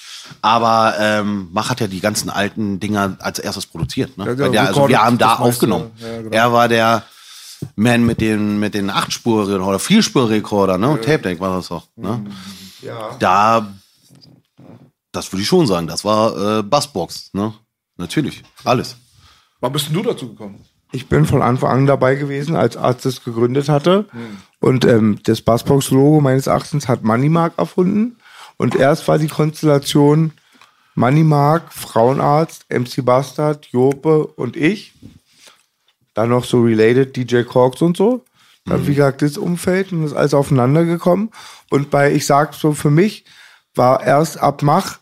Aber ähm, Mach hat ja die ganzen alten Dinger als erstes produziert. Ne? Ja, der der, also wir haben da aufgenommen. ja, genau. Er war der Man mit den mit den achtspur oder vierspur-Rekorder, ne? Tape Deck war das doch. Ne? Ja. Da, das würde ich schon sagen, das war äh, Bassbox, ne? Natürlich, alles. Wann bist denn du dazu gekommen? Ich bin von Anfang an dabei gewesen, als Arzt es gegründet hatte. Und ähm, das Bassbox-Logo meines Erachtens hat Moneymark erfunden. Und erst war die Konstellation Moneymark, Frauenarzt, MC Bastard, Jope und ich. Dann noch so related DJ Corks und so. Dann, wie gesagt, das Umfeld und das ist alles aufeinander gekommen. Und bei, ich sag so für mich, war erst ab Mach,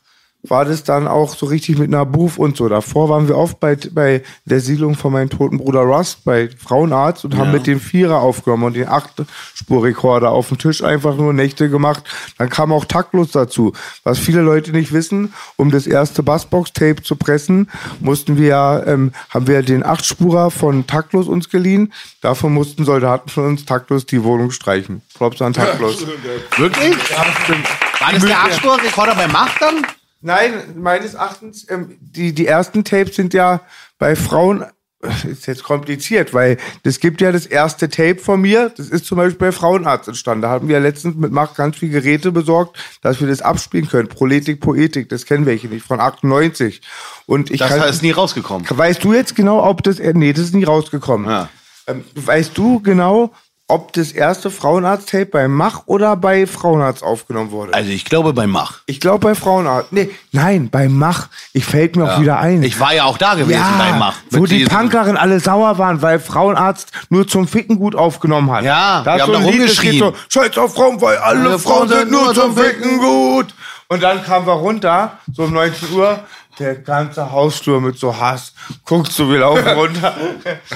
war das dann auch so richtig mit einer Beruf und so. Davor waren wir oft bei, bei der Siedlung von meinem toten Bruder Russ, bei Frauenarzt und haben mit dem Vierer aufgenommen und den Acht-Spur-Rekorder auf dem Tisch einfach nur Nächte gemacht. Dann kam auch taktlos dazu. Was viele Leute nicht wissen, um das erste Bassbox-Tape zu pressen, mussten wir ja, ähm, haben wir den Achtspurer von Taktlos uns geliehen. Dafür mussten Soldaten von uns taktlos die Wohnung streichen. Props an taktlos. Wirklich? War das der Achtspur-Rekorder bei Mach dann? Nein, meines Erachtens, ähm, die, die ersten Tapes sind ja bei Frauen, ist jetzt kompliziert, weil es gibt ja das erste Tape von mir, das ist zum Beispiel bei Frauenarzt entstanden. Da haben wir letztens mit Mach ganz viele Geräte besorgt, dass wir das abspielen können. Proletik, Poetik, das kennen welche nicht, von 98. Und ich Das kann, ist nie rausgekommen. Weißt du jetzt genau, ob das, äh, nee, das ist nie rausgekommen. Ja. Ähm, weißt du genau, ob das erste Frauenarzt-Tape bei Mach oder bei Frauenarzt aufgenommen wurde? Also ich glaube bei Mach. Ich glaube bei Frauenarzt. Nee, nein, bei Mach. Ich fällt mir auch wieder ein. Ich war ja auch da gewesen ja, bei Mach. wo die Punkerin alle sauer waren, weil Frauenarzt nur zum Ficken gut aufgenommen hat. Ja, da ist haben so da rumgeschrien. So, Scheiß auf Frauen, weil alle, Alle Frauen sind nur zum Ficken gut. Und dann kamen wir runter, so um 19 Uhr, der ganze Hausflur mit so Hass. Guckst du, wir laufen runter.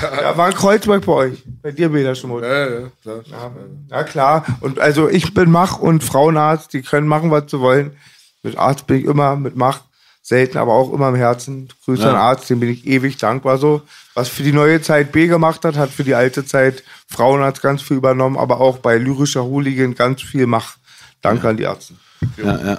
ja, war ein Kreuzberg bei euch. Bei dir, Peter Schmutz. Ja, ja, klar. Ja, ja, klar. Und also ich bin Mach und Frauenarzt, die können machen, was sie wollen. Mit Arzt bin ich immer, mit Mach selten, aber auch immer im Herzen. Grüße an Arzt, dem bin ich ewig dankbar so. Was für die neue Zeit B gemacht hat, hat für die alte Zeit Frauenarzt ganz viel übernommen, aber auch bei lyrischer Hooligan ganz viel Mach. Danke an die Ärzte. Ja, ja.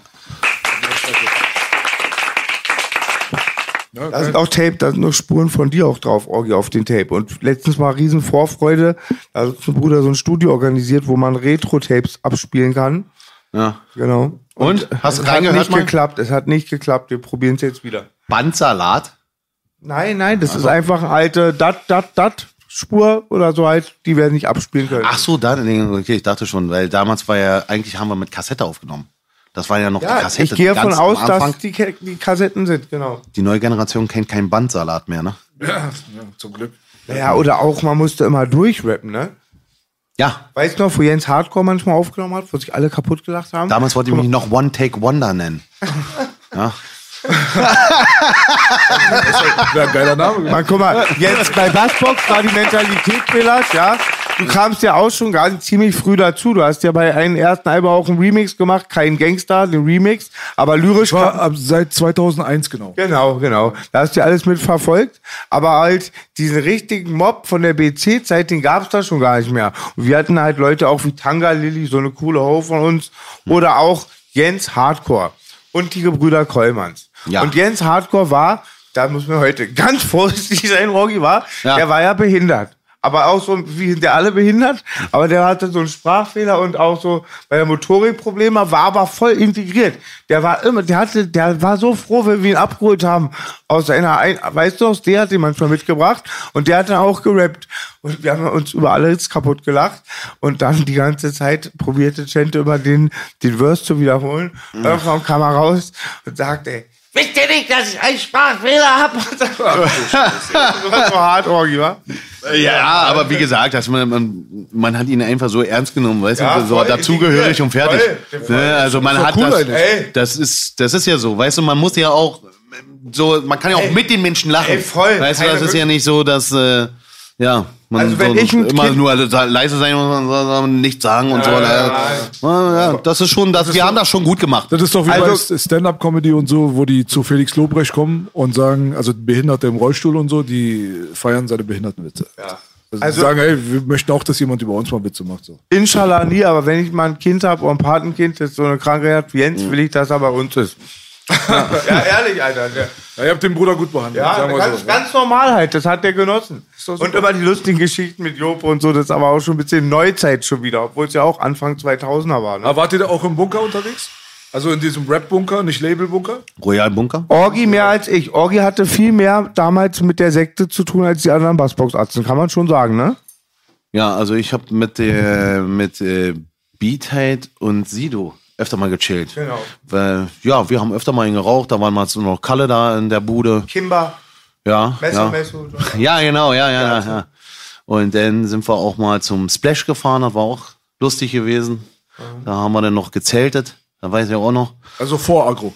Da sind auch Tape, da sind noch Spuren von dir auch drauf, Orgi, auf den Tape. Und letztens mal riesen Vorfreude, da hat ein Bruder so ein Studio organisiert, wo man Retro-Tapes abspielen kann. ja. Genau. Und? Hast du es hat nicht mal? geklappt, es hat nicht geklappt. Wir probieren es jetzt wieder. Bandsalat? Nein, nein, das ist einfach eine alte Dat, Dat, Dat Spur oder so halt, die wir nicht abspielen können. Ach so, da, okay, ich dachte schon, weil damals war ja, eigentlich haben wir mit Kassette aufgenommen. Das war ja noch die ja, Kassette. ich gehe davon aus, dass die, die Kassetten sind, genau. Die neue Generation kennt keinen Bandsalat mehr, ne? Ja, zum Glück. Naja, oder auch, man musste immer durchrappen, ne? Ja, Weißt du noch, wo Jens Hardcore manchmal aufgenommen hat, wo sich alle kaputt gelacht haben? damals wollte ich mich noch One Take Wonder nennen. Ja. Wäre ein geiler Name. Man, guck mal, jetzt bei Bassbox war die Mentalität, Belasch, ja. Du kamst ja auch schon ganz ziemlich früh dazu. Du hast ja bei einem ersten Album auch einen Remix gemacht, kein Gangster, den Remix, aber lyrisch. War ab seit 2001 genau. Genau, genau. Da hast du ja alles mit verfolgt. Aber halt diesen richtigen Mob von der BC-Zeit, den gab's da schon gar nicht mehr. Und wir hatten halt Leute auch wie Tanga Lilly, so eine coole Ho von uns. Oder auch Jens Hardcore und die Gebrüder Kollmanns. Ja. Und Jens Hardcore war, da muss man heute ganz vorsichtig sein, Rocky war, Ja. der war ja behindert. Aber auch so, wie sind der alle behindert, aber der hatte so einen Sprachfehler und auch so, weil er Motorikprobleme war aber voll integriert. Der war immer, der hatte, der war so froh, wenn wir ihn abgeholt haben aus seiner, Ein weißt du, aus der hat ihn manchmal mitgebracht und der hat dann auch gerappt und wir haben uns über alles kaputt gelacht und dann die ganze Zeit probierte Chente über den, den Verse zu wiederholen. Irgendwann kam er raus und sagte, Wisst ihr nicht, dass ich einen Sprachfehler habe? Das war so hart, Orgi, wa? Ja, aber wie gesagt, dass man, man, man hat ihn einfach so ernst genommen, weißt Ja, du, so voll dazugehörig und fertig. Voll, voll. Ne, also man hat cool das. Ey. das ist, das ist ja so, weißt du, man muss ja auch so, man kann ja auch Ey. mit den Menschen lachen. Ey, voll. Weißt du, das ist ja nicht so, dass, äh, ja, man Also wenn so, ich ein immer Kind- nur leise sein und so- nichts sagen und so. ja, Ja, ja, das ist schon, das, wir haben das schon gut gemacht. Das ist doch wie Also- bei Stand-Up-Comedy und so, wo die zu Felix Lobrecht kommen und sagen, also Behinderte im Rollstuhl und so, die feiern seine Behindertenwitze. Ja. Also, Also- die sagen, ey, wir möchten auch, dass jemand über uns mal Witze macht. So. Inshallah nie, aber wenn ich mal ein Kind habe oder ein Patenkind, das so eine Krankheit hat wie Jens, will ich, dass er bei uns ist. ja, ehrlich, Alter. Ja, ihr habt den Bruder gut behandelt, ja, sagen wir ganz, so. ganz normal halt, das hat der genossen. Und immer die lustigen Geschichten mit Job und so, das ist aber auch schon ein bisschen Neuzeit schon wieder, obwohl es ja auch Anfang 2000er war. Ne? Aber wart ihr da auch im Bunker unterwegs? Also in diesem Rap-Bunker, nicht Label-Bunker? Royal Bunker? Orgi mehr als ich. Orgi hatte viel mehr damals mit der Sekte zu tun als die anderen Bassbox-Atzen, kann man schon sagen, ne? Ja, also ich habe mit, äh, mit äh, Beatheit und Sido öfter mal gechillt. Genau. Weil, ja, wir haben öfter mal ihn geraucht, da waren mal so noch Kalle da in der Bude. Kimber, Ja, Messer, ja. Messo. ja genau, ja, ja, ja, ja. Und dann sind wir auch mal zum Splash gefahren, das war auch lustig gewesen. Da haben wir dann noch gezeltet, da weiß ich auch noch. Also vor Agro.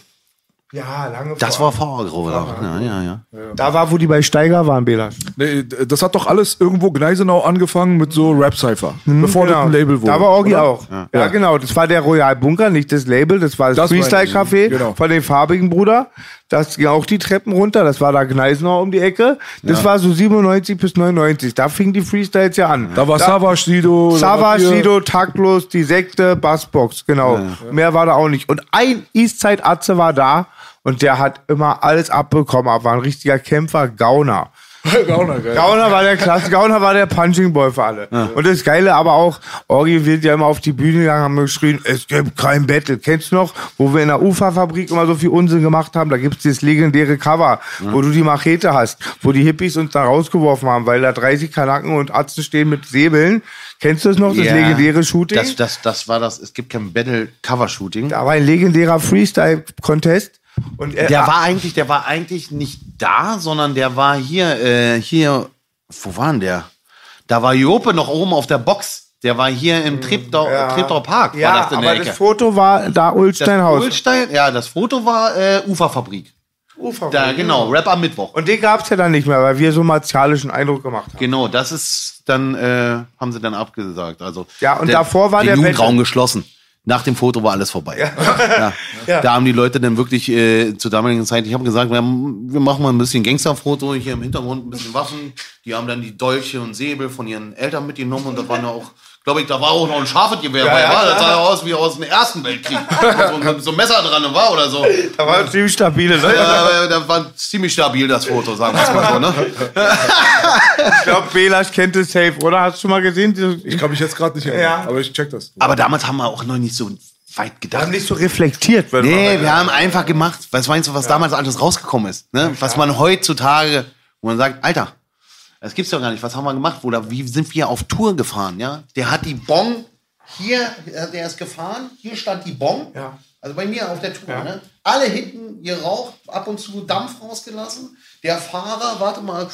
Ja, lange Das vor. war Fahrergro, ja, ja, ja. Da war, wo die bei Steiger waren, Belas. Nee, das hat doch alles irgendwo Gneisenau angefangen mit so Rap-Cypher. Bevor das ein Label wurde. Mhm, Da war Orgi oder? auch. Ja. genau. Das war der Royal Bunker, nicht das Label. Das war das, Das. Freestyle-Café Genau. von dem farbigen Bruder. Das ging auch die Treppen runter. Das war da Gneisenau um die Ecke. Das war so 97 bis 99. Da fingen die Freestyles ja an. Da war Savage, Sido. da Savage, wart ihr- Sido, Taktlos, die Sekte, Bassbox, genau. Mehr war da auch nicht. Und ein Eastside-Atze war da und der hat immer alles abbekommen, aber war ein richtiger Kämpfer, Gauner. Gauner, geil. Gauner war der Klasse, Gauner war der Punching Boy für alle. Und das Geile aber auch, Orgi wird ja immer auf die Bühne gegangen, haben geschrien, es gibt kein Battle. Kennst du noch, wo wir in der Uferfabrik immer so viel Unsinn gemacht haben? Da gibt's dieses legendäre Cover, wo du die Machete hast, wo die Hippies uns da rausgeworfen haben, weil da 30 Kanaken und Atzen stehen mit Säbeln. Kennst du das noch, das Ja. legendäre Shooting? Das, das, das war das, es gibt kein Battle-Cover-Shooting. da war ein legendärer Freestyle-Contest. Und er, Der war eigentlich, der war eigentlich nicht da, sondern der war hier, äh, hier, wo war denn der? Da war Jope noch oben auf der Box. Der war hier im Treptow, Treptow Park. ja, war das in der aber Ecke. das Foto war da das Ulsteinhaus. Ulstein, ja, das Foto war äh, Uferfabrik. Uferfabrik, Da, genau, Rap am Mittwoch. Und den gab's ja dann nicht mehr, weil wir so martialischen Eindruck gemacht haben. Genau, das ist dann, äh, haben sie dann abgesagt. Also, Ja, und davor war den der Jugendraum Battle. geschlossen. Nach dem Foto war alles vorbei. Ja. Ja. Da haben die Leute dann wirklich äh, zur damaligen Zeit, ich habe gesagt, wir, haben, wir machen mal ein bisschen Gangsterfoto, hier im Hintergrund ein bisschen Waffen. Die haben dann die Dolche und Säbel von ihren Eltern mitgenommen und da waren ja auch, glaube ich, da war auch noch ein Scharfengewehr bei, ja, war? Das klar. sah ja aus wie aus dem Ersten Weltkrieg. so, so ein Messer dran war oder so. Da war ziemlich stabile Leute. Ja, da war ziemlich stabil das Foto, sagen wir es mal so. Ne? Ich glaube, Belasch kennt es safe, oder? Hast du schon mal gesehen? Ich kann mich jetzt gerade nicht erinnern, Ja. aber ich check das. Aber damals haben wir auch noch nicht so weit Wir gedacht. haben nicht so reflektiert. Wenn Nee, wir haben einfach gemacht. Was meinst du, was damals alles rausgekommen ist? Ne? Was man heutzutage, wo man sagt, Alter, das gibt's doch gar nicht. Was haben wir gemacht? Oder wie sind wir auf Tour gefahren? Ja, der hat die Bon hier, der ist gefahren. Hier stand die Bon. Ja. Also bei mir auf der Tour. Ne? Alle hinten geraucht, ab und zu Dampf rausgelassen. Der Fahrer, warte mal,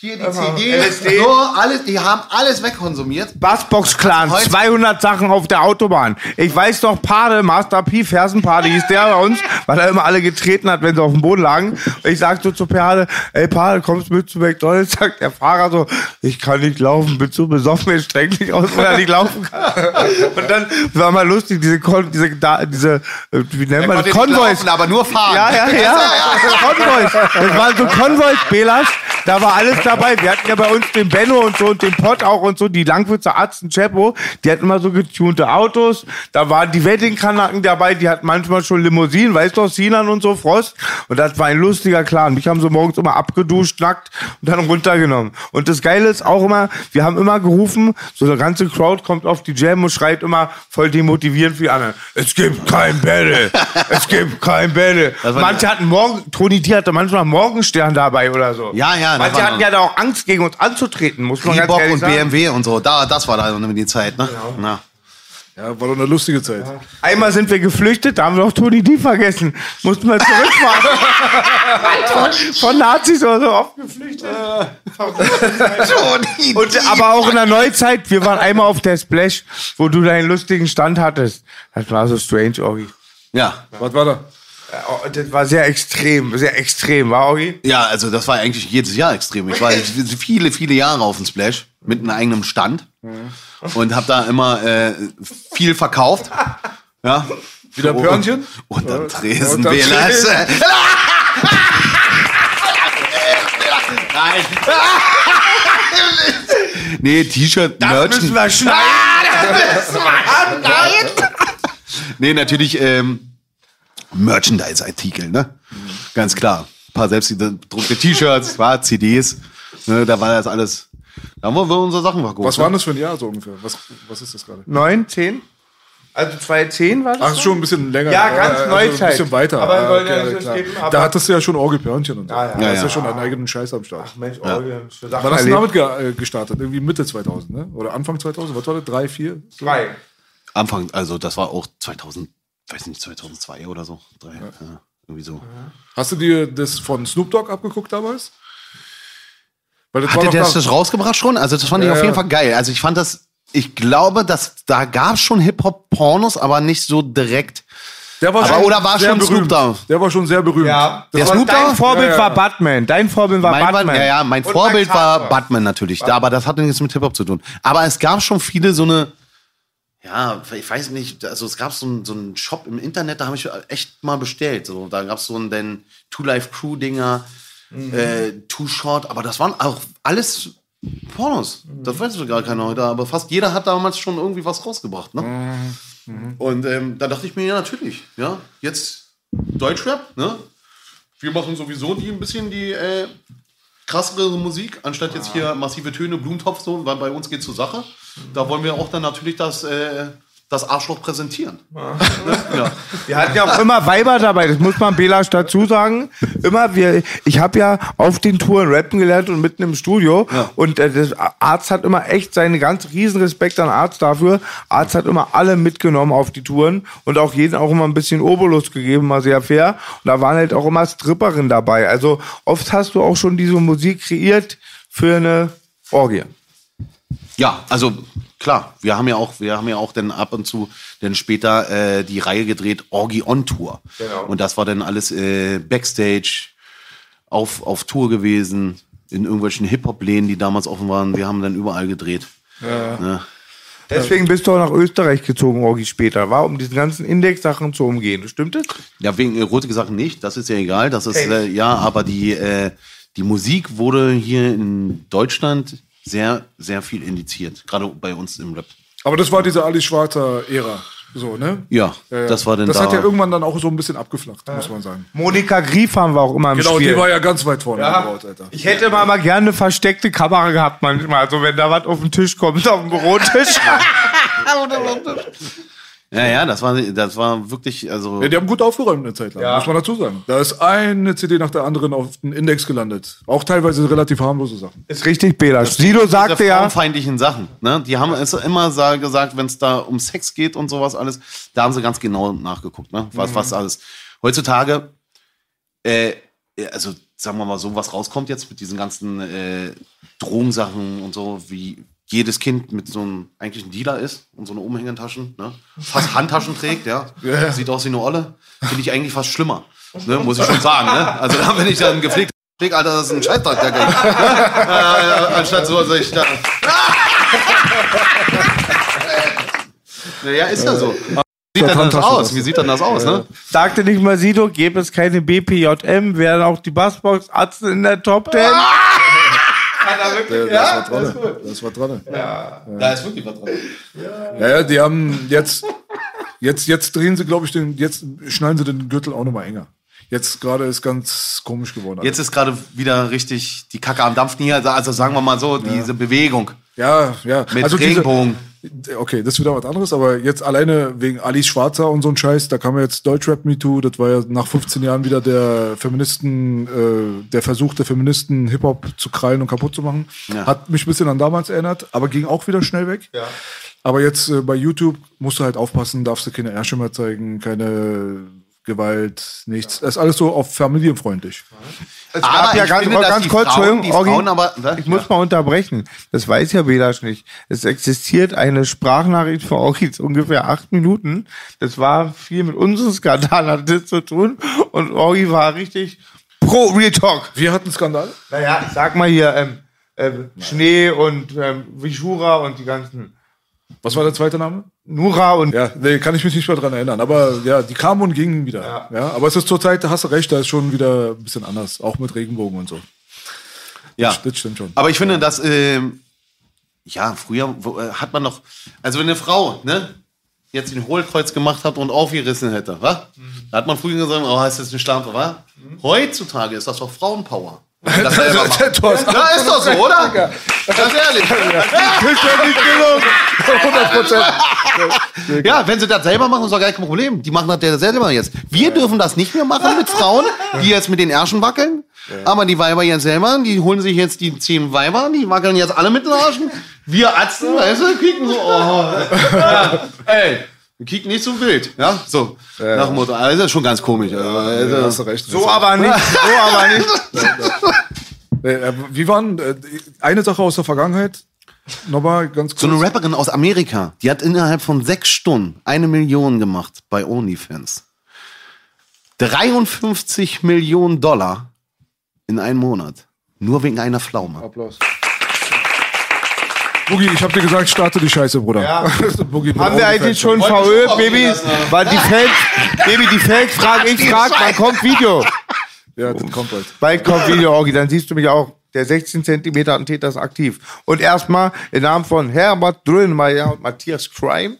hier die CD, LSD. so, alles, die haben alles wegkonsumiert. Bassbox Clan, Heute- 200 Sachen auf der Autobahn. Ich weiß noch, Pade, Master P, Fersenpade hieß der bei uns, weil er immer alle getreten hat, wenn sie auf dem Boden lagen. Und ich sag so zu Pade, ey Pade, kommst du mit zu McDonalds? Sagt der Fahrer so, ich kann nicht laufen, bin zu besoffen, ich streck mich aus, weil er nicht laufen kann. Und dann war mal lustig, diese, Kon diese, diese, äh, wie nennt man das? Konvois. laufen, aber nur fahren. Ja, ja, ja. Konvois. Das waren so Konvois, Belas. Da war alles dabei. Wir hatten ja bei uns den Benno und so und den Pott auch und so, die Langwitzer Arzt und Chepo. Die hatten immer so getunte Autos. Da waren die Wedding-Kanaken dabei, die hatten manchmal schon Limousinen, weißt du, Sinan und so, Frost. Und das war ein lustiger Clan. Mich haben sie morgens immer abgeduscht, nackt und dann runtergenommen. Und das Geile ist auch immer, wir haben immer gerufen, so eine ganze Crowd kommt auf die Jam und schreit immer voll demotivierend für die anderen. Es gibt kein Battle. Es gibt kein Battle. Manche hatten morgen, Toni T hatte manchmal Morgenstern dabei oder so. Ja, ja, das Manche hatten ja da auch Angst gegen uns anzutreten, muss man ganz ehrlich und sagen. BMW und so, da, das war da die Zeit, ne? Na. Ja, war doch eine lustige Zeit. Einmal sind wir geflüchtet, da haben wir auch Toni D vergessen. Mussten wir zurückfahren. von, von Nazis oder so oft geflüchtet. Und, aber auch in der Neuzeit, wir waren einmal auf der Splash, wo du deinen lustigen Stand hattest. Das war so strange, Orgi. Ja. Was war da? Oh, Das war sehr extrem, sehr extrem, war Orgi? Ja, also das war eigentlich jedes Jahr extrem. Ich war viele, viele Jahre auf dem Splash mit einem eigenen Stand und habe da immer äh, viel verkauft. Ja. Wieder Pörnchen? Und dann Und Tresen, dann Belas. Nein. nee, T-Shirt, Das müssen wir schneiden. Nee, natürlich ähm, Merchandise-Artikel, ne? Ganz klar. Ein paar selbstgedruckte T-Shirts, war CDs. Ne, da war das alles. Da haben wir unsere Sachen verkauft. Was war denn das für ein Jahr so ungefähr? Was, was ist das gerade? Neun, zehn? Also 2010 war das? Ach, so? schon ein bisschen länger. Ja, ganz also Neuzeit. Ein bisschen weiter. Aber Ah, okay, ja geben, aber- Da hattest du ja schon Orgelpörnchen und so. Ja, ja. Da hast Ja, du ja. schon einen eigenen Scheiß am Start. Mensch, Orgel, Wann hast du damit ge äh, gestartet? Irgendwie Mitte 2000, ne? Oder Anfang 2000? Was war das? Drei, vier? So? Drei. Anfang, also das war auch 2000, weiß nicht, 2002 oder so. Drei, ja. irgendwie so. Hast du dir das von Snoop Dogg abgeguckt damals? Weil das Hatte der da- das rausgebracht schon? Also das fand Ja, ich auf ja. jeden Fall geil. Also ich fand das, ich glaube, dass da gab es schon Hip-Hop-Pornos, aber nicht so direkt. Der war Aber schon oder war sehr schon berühmt. Snoop Dogg? Der war schon sehr berühmt. Ja, Der Snoop dein Dogg? Vorbild Ja, ja. war Batman. Dein Vorbild war Mein, Batman. Batman. Ja, ja, mein Und Vorbild war. Batman natürlich. Da, aber das hatte nichts mit Hip-Hop zu tun. Aber es gab schon viele so eine, ja, ich weiß nicht, also es gab so einen, so einen Shop im Internet, da habe ich echt mal bestellt. So, da gab es so einen den Two Life Crew Dinger, Mhm. äh, Too Short, aber das waren auch alles Pornos. Mhm. Das weiß gar keiner heute, aber fast jeder hat damals schon irgendwie was rausgebracht, ne? Mhm. Und ähm, da dachte ich mir, ja, natürlich, ja, jetzt Deutschrap, ne? Wir machen sowieso die ein bisschen die äh, krassere Musik, anstatt jetzt hier massive Töne, Blumentopf, so, weil bei uns geht zur Sache. Da wollen wir auch dann natürlich das, äh, das Arschloch präsentieren. Ja. Wir hatten ja auch immer Weiber dabei, das muss man Belasch dazu sagen. Immer wir, ich habe ja auf den Touren rappen gelernt und mitten im Studio. Und äh, das Arzt hat immer echt seinen ganz riesen Respekt an Arzt dafür. Arzt hat immer alle mitgenommen auf die Touren und auch jeden auch immer ein bisschen Obolus gegeben, mal sehr fair. Und da waren halt auch immer Stripperinnen dabei. Also oft hast du auch schon diese Musik kreiert für eine Orgie. Ja, also klar, wir haben ja auch, wir haben ja auch dann ab und zu dann später äh, die Reihe gedreht, Orgi on Tour. Genau. Und das war dann alles äh, Backstage auf, auf Tour gewesen, in irgendwelchen Hip-Hop-Läden, die damals offen waren. Wir haben dann überall gedreht. Ne? Deswegen bist du auch nach Österreich gezogen, Orgi, später, war, um diesen ganzen Index-Sachen zu umgehen. Stimmt das? Ja, wegen erotische Sachen nicht, das ist ja egal. Das ist, Hey. äh, ja, aber die, äh, die Musik wurde hier in Deutschland sehr, sehr viel indiziert. Gerade bei uns im Rap. Aber das war diese Alice Schwarzer Ära. So, ne? Ja, Ja, ja. das war dann Das da. hat ja irgendwann dann auch so ein bisschen abgeflacht, muss man sagen. Monika Grief haben wir auch immer im Genau, Spiel. die war ja ganz weit vorne Ja. gebaut, Alter. Ich hätte mal, mal gerne eine versteckte Kamera gehabt manchmal. Also wenn da was auf den Tisch kommt, auf dem Bürotisch. Ja, ja, das war, das war wirklich, also. Ja, die haben gut aufgeräumt eine Zeit lang, Ja. muss man dazu sagen. Da ist eine CD nach der anderen auf den Index gelandet. Auch teilweise relativ harmlose Sachen. Ist richtig, Belasch. Sido sagte ja, frauenfeindlichen Sachen. Ne? Die haben es immer sa- gesagt, wenn es da um Sex geht und sowas alles, da haben sie ganz genau nachgeguckt, ne? Mhm. was, was alles. Heutzutage, äh, also sagen wir mal so, was rauskommt jetzt mit diesen ganzen äh, Drogensachen und so, wie jedes Kind mit so einem eigentlichen Dealer ist und so eine Umhängetaschen, ne? fast Handtaschen trägt, ja. Sieht aus wie eine Olle. Finde ich eigentlich fast schlimmer, ne? muss ich schon sagen. Ne? Also da bin ich dann gepflegt. Alter, das ist ein Scheißtag, der Gang. äh, anstatt so, sich da. naja, ist ja so. Wie sieht denn das aus? Wie sieht denn das aus, ne? Sagte nicht mal Sido, gäbe es keine BPJM, wären auch die Bassbox-Atzen in der Top 10. Ja, das war dran. Das war dran. Da ist wirklich was dran. Ja, ja, die haben jetzt, jetzt, jetzt drehen sie, glaube ich, den, jetzt schneiden sie den Gürtel auch nochmal enger. Jetzt gerade ist ganz komisch geworden. Jetzt ist gerade wieder richtig die Kacke am Dampfen hier. Also, also sagen wir mal so, diese Bewegung ja, ja. mit also diese- Regenbogen. Okay, das ist wieder was anderes, aber jetzt alleine wegen Alice Schwarzer und so ein Scheiß, da kam ja jetzt Deutschrap Me Too, das war ja nach 15 Jahren wieder der Feministen, äh, der Versuch der Feministen, Hip-Hop zu krallen und kaputt zu machen. Ja. Hat mich ein bisschen an damals erinnert, aber ging auch wieder schnell weg. Ja. Aber jetzt äh, bei YouTube musst du halt aufpassen, darfst du keine Ärsche mehr zeigen, keine Gewalt, nichts. Das ist alles so auf familienfreundlich. Es gab ja ich ganz, finde, ganz kurz, Frauen, Entschuldigung, Frauen aber, ich muss mal unterbrechen. Das weiß ja Belasch nicht. Es existiert eine Sprachnachricht für Orgi, ungefähr acht Minuten. Das war viel mit unserem Skandal, hat das zu tun. Und Orgi war richtig pro Real Talk. Wir hatten Skandal. Naja, ich sag mal hier, ähm, ähm, Schnee und ähm, Vishura und die ganzen Was war der zweite Name? Nura und Ja, nee, kann ich mich nicht mehr dran erinnern. Aber ja, die kamen und gingen wieder. Ja. aber es ist zurzeit, da hast du recht, da ist schon wieder ein bisschen anders. Auch mit Regenbogen und so. Ja. Das stimmt schon. Aber ich finde, dass, ähm, ja, früher wo, äh, hat man noch, also wenn eine Frau, ne, jetzt den Hohlkreuz gemacht hat und aufgerissen hätte, wa? Da hat man früher gesagt, oh, ist das eine Schlampe, wa? Heutzutage ist das doch Frauenpower. Das selber macht. Du hast Ja, ist doch so, oder? Ganz ehrlich. Ja, wenn sie das selber machen, ist doch gar kein Problem. Die machen das ja selber jetzt. Wir dürfen das nicht mehr machen mit Frauen, die jetzt mit den Ärschen wackeln. Aber die Weiber jetzt selber, die holen sich jetzt die zehn Weiber, die wackeln jetzt alle mit den Arschen. Wir Atzen, weißt du, kicken so, oh. Ja, ey, kicken nicht so wild. Ja, so. Nach dem Motto, also, das ist schon ganz komisch. Also, Ja, also, hast du recht. so aber nicht, so aber nicht. Wie waren äh, eine Sache aus der Vergangenheit? Nochmal ganz kurz. So eine Rapperin aus Amerika, die hat innerhalb von sechs Stunden eine Million gemacht bei OnlyFans. 53 Millionen Dollar in einem Monat. Nur wegen einer Pflaume. Applaus. Boogie, ich hab dir gesagt, starte die Scheiße, Bruder. Ja. Boogie, Haben wir eigentlich schon schon Baby? aber- Weil die Fans, Baby, die Fans fragen, ich frag, wann kommt Video? Ja, das kommt bald. Bald kommt Video, Orgi, dann siehst du mich auch. Der 16 Zentimeter Täter ist aktiv. Und erstmal im Namen von Herbert Dröhnmeier und Matthias Crime.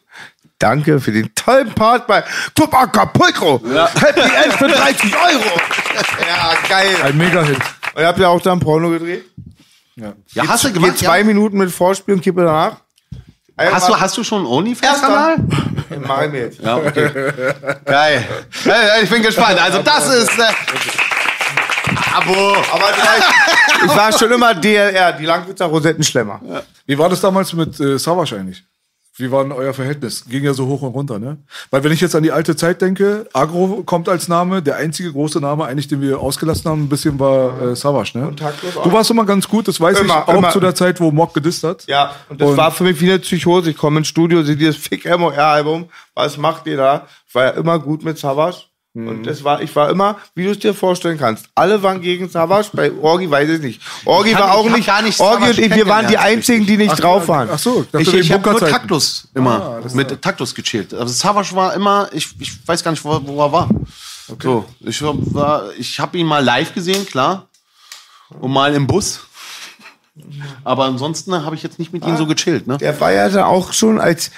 Danke für den tollen Part bei Club Acapulco. Happy End für 30 Euro. ja, geil. Ein Mega-Hit. Und ihr habt ja auch da ein Porno gedreht? Ja. Ja, hast du gemacht? zwei Ja. Minuten mit Vorspiel und Kippe danach? Hast, du, hast du schon einen OnlyFans-Kanal? Mach ich mir jetzt. Ja, okay. Geil. Ich bin gespannt. Also das ist... Äh, Abo. Aber ich war schon immer DLR, die Langwitzer Rosettenschlemmer. Wie war das damals mit äh, Savage eigentlich? Wie war denn euer Verhältnis? Ging ja so hoch und runter, ne? Weil wenn ich jetzt an die alte Zeit denke, Agro kommt als Name, der einzige große Name eigentlich, den wir ausgelassen haben, ein bisschen war äh, Savage, ne? Du warst immer ganz gut, das weiß Immer, ich, auch immer. zu der Zeit, wo Mock gedisst hat. Ja, und das Und- war für mich wie eine Psychose. Ich komme ins Studio, sehe dieses Fick MOR-Album. Was macht ihr da? Ich war ja immer gut mit Savage. Mhm. Und das war, ich war immer, wie du es dir vorstellen kannst. Alle waren gegen Savage, bei Orgi weiß ich nicht. Orgi Ich war auch ich nicht, gar nicht Orgi und ich, wir waren die einzigen, die nicht drauf waren. Ach so, Ich, wegen ich habe nur. Taktus immer Ah, mit Taktus gechillt. Also Savage war immer, ich, ich weiß gar nicht, wo, wo er war. So, ich war, ich habe ihn mal live gesehen, klar, und mal im Bus. Aber ansonsten habe ich jetzt nicht mit ihm so gechillt, ne? Der war ja da auch schon, als,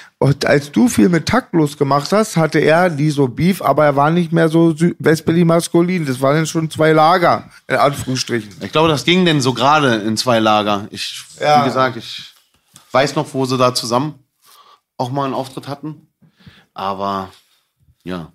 als du viel mit Taktlos gemacht hast, hatte er die so Beef, aber er war nicht mehr so Westberlin maskulin. Das waren dann schon zwei Lager, in Anführungsstrichen. Ich glaube, das ging denn so gerade in zwei Lager. Ich, Ja. wie gesagt, ich weiß noch, wo sie da zusammen auch mal einen Auftritt hatten. Aber ja,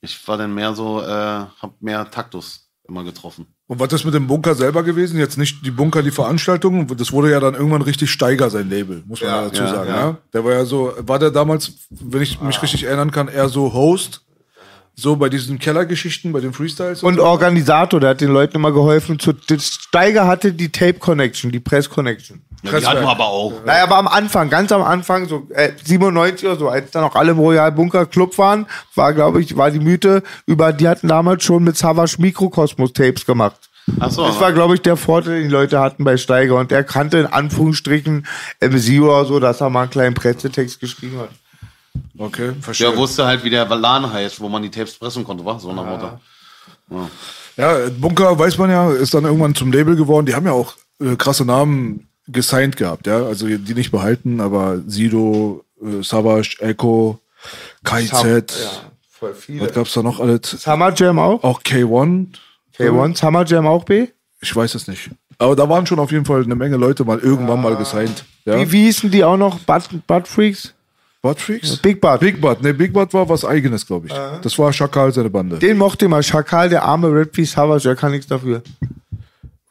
ich war dann mehr so, äh, hab mehr Taktus immer getroffen. Und was ist mit dem Bunker selber gewesen? Jetzt nicht die Bunker, die Veranstaltung. Das wurde ja dann irgendwann richtig Steiger, sein Label, muss man ja, dazu ja, sagen. ja. Der war ja so, war der damals, wenn ich mich richtig erinnern kann, eher so Host So bei diesen Kellergeschichten, bei den Freestyles. Und Organisator, der hat den Leuten immer geholfen. Zu, Steiger hatte die Tape Connection, die Press Connection. Ja, die hatten wir aber auch. Naja, aber am Anfang, ganz am Anfang, so äh, 97 oder so, als dann auch alle im Royal Bunker Club waren, war, glaube ich, war die Mythe über, die hatten damals schon mit Savage Mikrokosmos Tapes gemacht. Ach so. Das war, glaube ich, der Vorteil, den die Leute hatten bei Steiger. Und er kannte in Anführungsstrichen MC oder so, dass er mal einen kleinen Pressetext geschrieben hat. Okay, verstehe. Der wusste halt, wie der Laden heißt, wo man die Tapes pressen konnte, war so nach Motto. Ja, Bunker, weiß man ja, ist dann irgendwann zum Label geworden. Die haben ja auch äh, krasse Namen gesigned gehabt, ja. Also die nicht behalten, aber Sido, äh, Savage, Echo, KIZ. Ja, voll viele. Was gab's da noch alles? Summer Jam auch? Auch K1. K1, Summer Jam auch B? Ich weiß es nicht. Aber da waren schon auf jeden Fall eine Menge Leute mal irgendwann mal gesigned. Ja. Wie, wie hießen die auch noch? Butt, Butt Freaks? Butt Freaks? Big Butt. Big Butt. Ne, Big Butt war was eigenes, glaube ich. Das war Schakal, seine Bande. Den mochte immer Schakal, der arme Red wie Savage, der kann nichts dafür.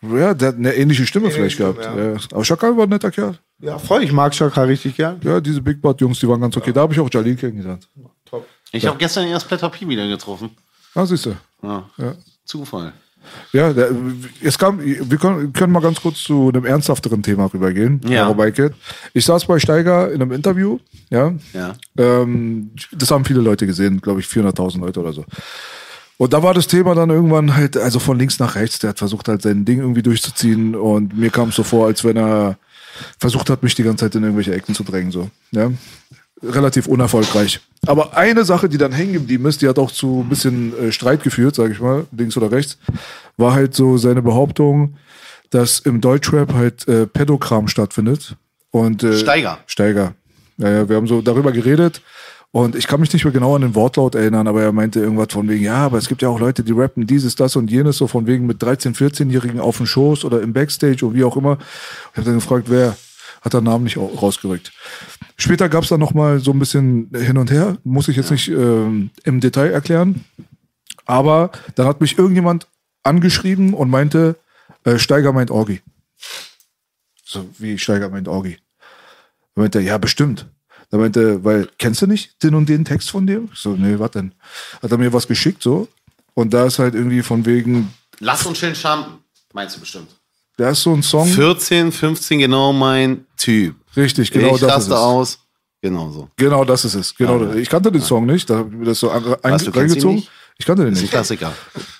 Ja, der hat eine ähnliche Stimme vielleicht Stimme, gehabt. Ja. Aber Schakal war ein netter Kerl. Ja, voll, ich mag Schakal richtig gern. Ja, diese Big Butt Jungs, die waren ganz okay. Da habe ich auch Jalil kennengelernt. Ich habe gestern erst Blätter Pi wieder getroffen. Ah, siehst du. Ja. Ja. Zufall. Ja, der, es kam, wir können, können mal ganz kurz zu einem ernsthafteren Thema rübergehen. Ja. Ich saß bei Steiger in einem Interview, ja. Ja. Ähm, das haben viele Leute gesehen, glaube ich, 400.000 Leute oder so. Und da war das Thema dann irgendwann halt, also von links nach rechts, der hat versucht halt sein Ding irgendwie durchzuziehen und mir kam es so vor, als wenn er versucht hat, mich die ganze Zeit in irgendwelche Ecken zu drängen, so, ja. Relativ unerfolgreich. Aber eine Sache, die dann hängen geblieben ist, die hat auch zu ein bisschen äh, Streit geführt, sage ich mal, links oder rechts, war halt so seine Behauptung, dass im Deutschrap halt äh, Pädokram stattfindet. Und, äh, Steiger. Steiger. Ja, ja, wir haben so darüber geredet und ich kann mich nicht mehr genau an den Wortlaut erinnern, aber er meinte irgendwas von wegen, ja, aber es gibt ja auch Leute, die rappen dieses, das und jenes, so von wegen mit 13-, 14-Jährigen auf dem Schoß oder im Backstage und wie auch immer. Ich habe dann gefragt, wer hat der Namen nicht au- rausgerückt. Später gab es dann noch mal so ein bisschen hin und her, muss ich jetzt nicht ähm, im Detail erklären. Aber dann hat mich irgendjemand angeschrieben und meinte, äh, Steiger meint Orgi. So wie Steiger meint Orgi. Da meinte er, ja, bestimmt. Da meinte er, weil, kennst du nicht den und den Text von dir? Ich So, nee, was denn? Hat er mir was geschickt, so. Und da ist halt irgendwie von wegen, Lass uns schön Scham, meinst du bestimmt. Da ist so ein Song. 14, 15, genau mein Typ. Richtig, genau ich das ist raste es. aus. Genau so. Genau das ist es. Genau, das. ich kannte den Song nicht, da habe ich mir das so Was, reingezogen. nicht? Ich kannte den Das ist ein nicht. Klassiker.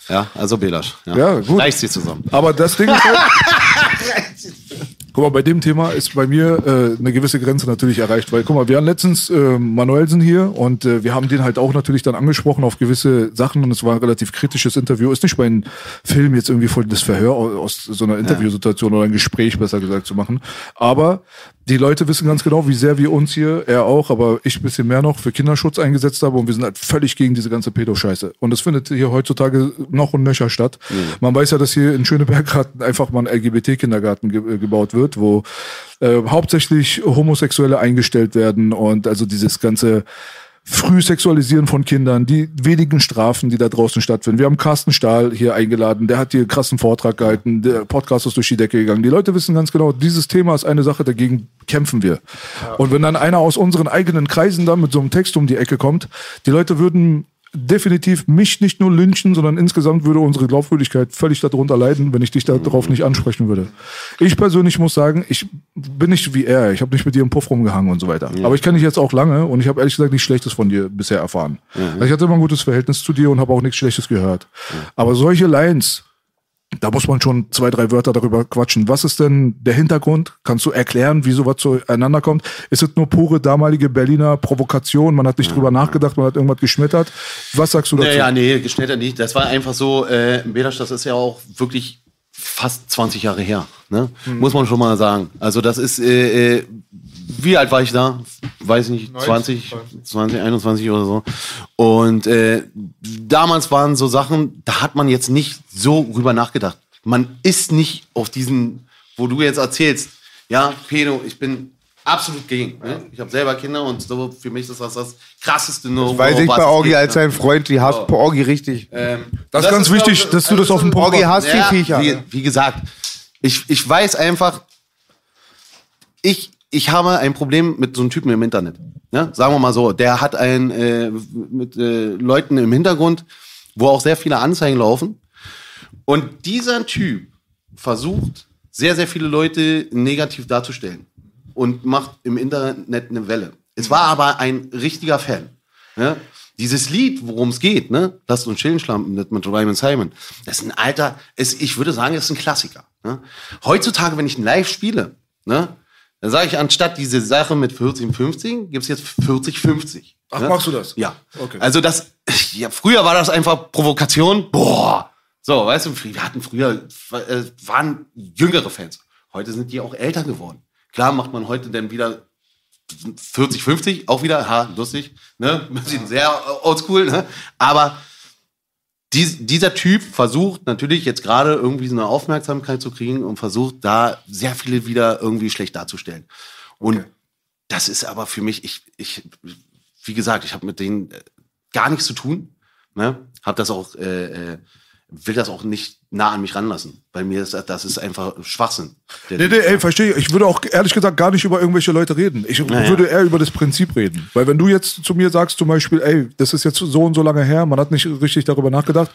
Ja, also Belasch. Ja, Ja, gut. Reicht sie zusammen. Aber das Ding ist halt, Guck mal, bei dem Thema ist bei mir äh, eine gewisse Grenze natürlich erreicht, weil guck mal, wir hatten letztens äh, Manuelsen hier und äh, wir haben den halt auch natürlich dann angesprochen auf gewisse Sachen und es war ein relativ kritisches Interview. Ist nicht mein Film jetzt irgendwie voll das Verhör aus, so einer Interviewsituation oder ein Gespräch besser gesagt zu machen, aber die Leute wissen ganz genau, wie sehr wir uns hier, er auch, aber ich ein bisschen mehr noch, für Kinderschutz eingesetzt haben und wir sind halt völlig gegen diese ganze Pedo-Scheiße. Und das findet hier heutzutage noch und nöcher statt. Man weiß ja, dass hier in Schöneberg gerade einfach mal ein LGBT-Kindergarten ge äh, gebaut wird, wo äh, hauptsächlich Homosexuelle eingestellt werden und also dieses ganze Frühsexualisieren von Kindern, die wenigen Strafen, die da draußen stattfinden. Wir haben Carsten Stahl hier eingeladen, der hat hier einen krassen Vortrag gehalten, der Podcast ist durch die Decke gegangen. Die Leute wissen ganz genau, dieses Thema ist eine Sache, dagegen kämpfen wir. Und wenn dann einer aus unseren eigenen Kreisen dann mit so einem Text um die Ecke kommt, die Leute würden definitiv mich nicht nur lynchen, sondern insgesamt würde unsere Glaubwürdigkeit völlig darunter leiden, wenn ich dich darauf nicht ansprechen würde. Ich persönlich muss sagen, ich bin nicht wie er. Ich habe nicht mit dir im Puff rumgehangen und so weiter. Aber ich kenne dich jetzt auch lange und ich habe ehrlich gesagt nichts Schlechtes von dir bisher erfahren. Also ich hatte immer ein gutes Verhältnis zu dir und habe auch nichts Schlechtes gehört. Aber solche Lines, da muss man schon zwei, drei Wörter darüber quatschen. Was ist denn der Hintergrund? Kannst du erklären, wie sowas zueinander kommt? Ist es nur pure damalige Berliner Provokation? Man hat nicht drüber nachgedacht, man hat irgendwas geschmettert. Was sagst du dazu? Naja, nee, geschnettert nicht. Das war einfach so, äh, Belasch, das ist ja auch wirklich fast 20 Jahre her. Ne? Mhm. Muss man schon mal sagen. Also das ist, äh, äh, wie alt war ich da? Weiß nicht, 20, 20, 21 oder so. Und äh, damals waren so Sachen, da hat man jetzt nicht so rüber nachgedacht. Man ist nicht auf diesen, wo du jetzt erzählst, ja, Pedo, ich bin absolut gegen. Ne? Ich habe selber Kinder und so, für mich ist das das krasseste No. Weiß ich was bei es Orgi gibt, als ne? sein Freund, die hasst So. Orgi richtig. Ähm, Das ist ganz wichtig, glaub ich, dass du das auf den Punkt Orgi machst. hasst die Viecher. Wie, wie gesagt, ich, ich weiß einfach, ich, ich habe ein Problem mit so einem Typen im Internet. Ja? Sagen wir mal so, der hat ein äh, mit äh, Leuten im Hintergrund, wo auch sehr viele Anzeigen laufen. Und dieser Typ versucht, sehr, sehr viele Leute negativ darzustellen und macht im Internet eine Welle. Es war aber ein richtiger Fan. Ja? Dieses Lied, worum es geht, ne? Lasst uns chillen schlampen mit, Ryman Simon. Das ist ein alter, ist, ich würde sagen, das ist ein Klassiker. Ne? Heutzutage, wenn ich ein Live spiele, ne? Dann sage ich, anstatt diese Sache mit 40, 50, gibt's jetzt 40, 50. Ach, ne? machst du das? Ja. Okay. Also das, ja, früher war das einfach Provokation. Boah. So, weißt du, wir hatten früher, äh, waren jüngere Fans. Heute sind die auch älter geworden. Klar macht man heute dann wieder 40, 50, auch wieder, ha, lustig, ne? Wir sind sehr oldschool, ne? Aber dies, dieser Typ versucht natürlich jetzt gerade irgendwie so eine Aufmerksamkeit zu kriegen und versucht da sehr viele wieder irgendwie schlecht darzustellen. Und Okay. das ist aber für mich, ich, ich, wie gesagt, ich habe mit denen äh, gar nichts zu tun, ne? Hab das auch, äh, äh, will das auch nicht nah an mich ranlassen, weil mir ist das ist einfach Schwachsinn. Nee, nee, ey, verstehe ich. Ich würde auch ehrlich gesagt gar nicht über irgendwelche Leute reden. Ich ja. würde eher über das Prinzip reden. Weil wenn du jetzt zu mir sagst zum Beispiel, ey, das ist jetzt so und so lange her, man hat nicht richtig darüber nachgedacht.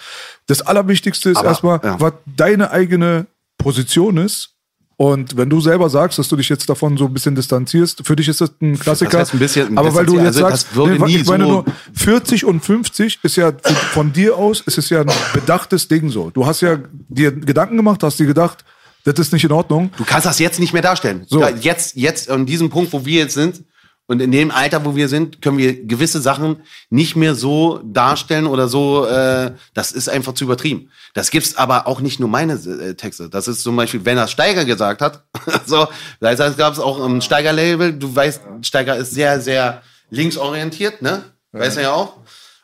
Das Allerwichtigste ist Aber, erstmal, ja. was deine eigene Position ist. Und wenn du selber sagst, dass du dich jetzt davon so ein bisschen distanzierst, für dich ist das ein Klassiker. heißt ein bisschen aber weil du jetzt? Also sagst, das nie ich meine so- nur, 40 und 50 ist ja von- dir aus, ist es ja ein bedachtes Ding so. Du hast ja dir Gedanken gemacht, hast dir gedacht, das ist nicht in Ordnung. Du kannst das jetzt nicht mehr darstellen. So. Jetzt, jetzt an diesem Punkt, wo wir jetzt sind und in dem Alter, wo wir sind, können wir gewisse Sachen nicht mehr so darstellen oder so. Äh, das ist einfach zu übertrieben. Das gibt's aber auch nicht nur meine äh, Texte. Das ist zum Beispiel, wenn das Steiger gesagt hat. so, das heißt, gab es auch im Steiger-Label. Du weißt, Steiger ist sehr, sehr linksorientiert, ne? Weißt du ja auch.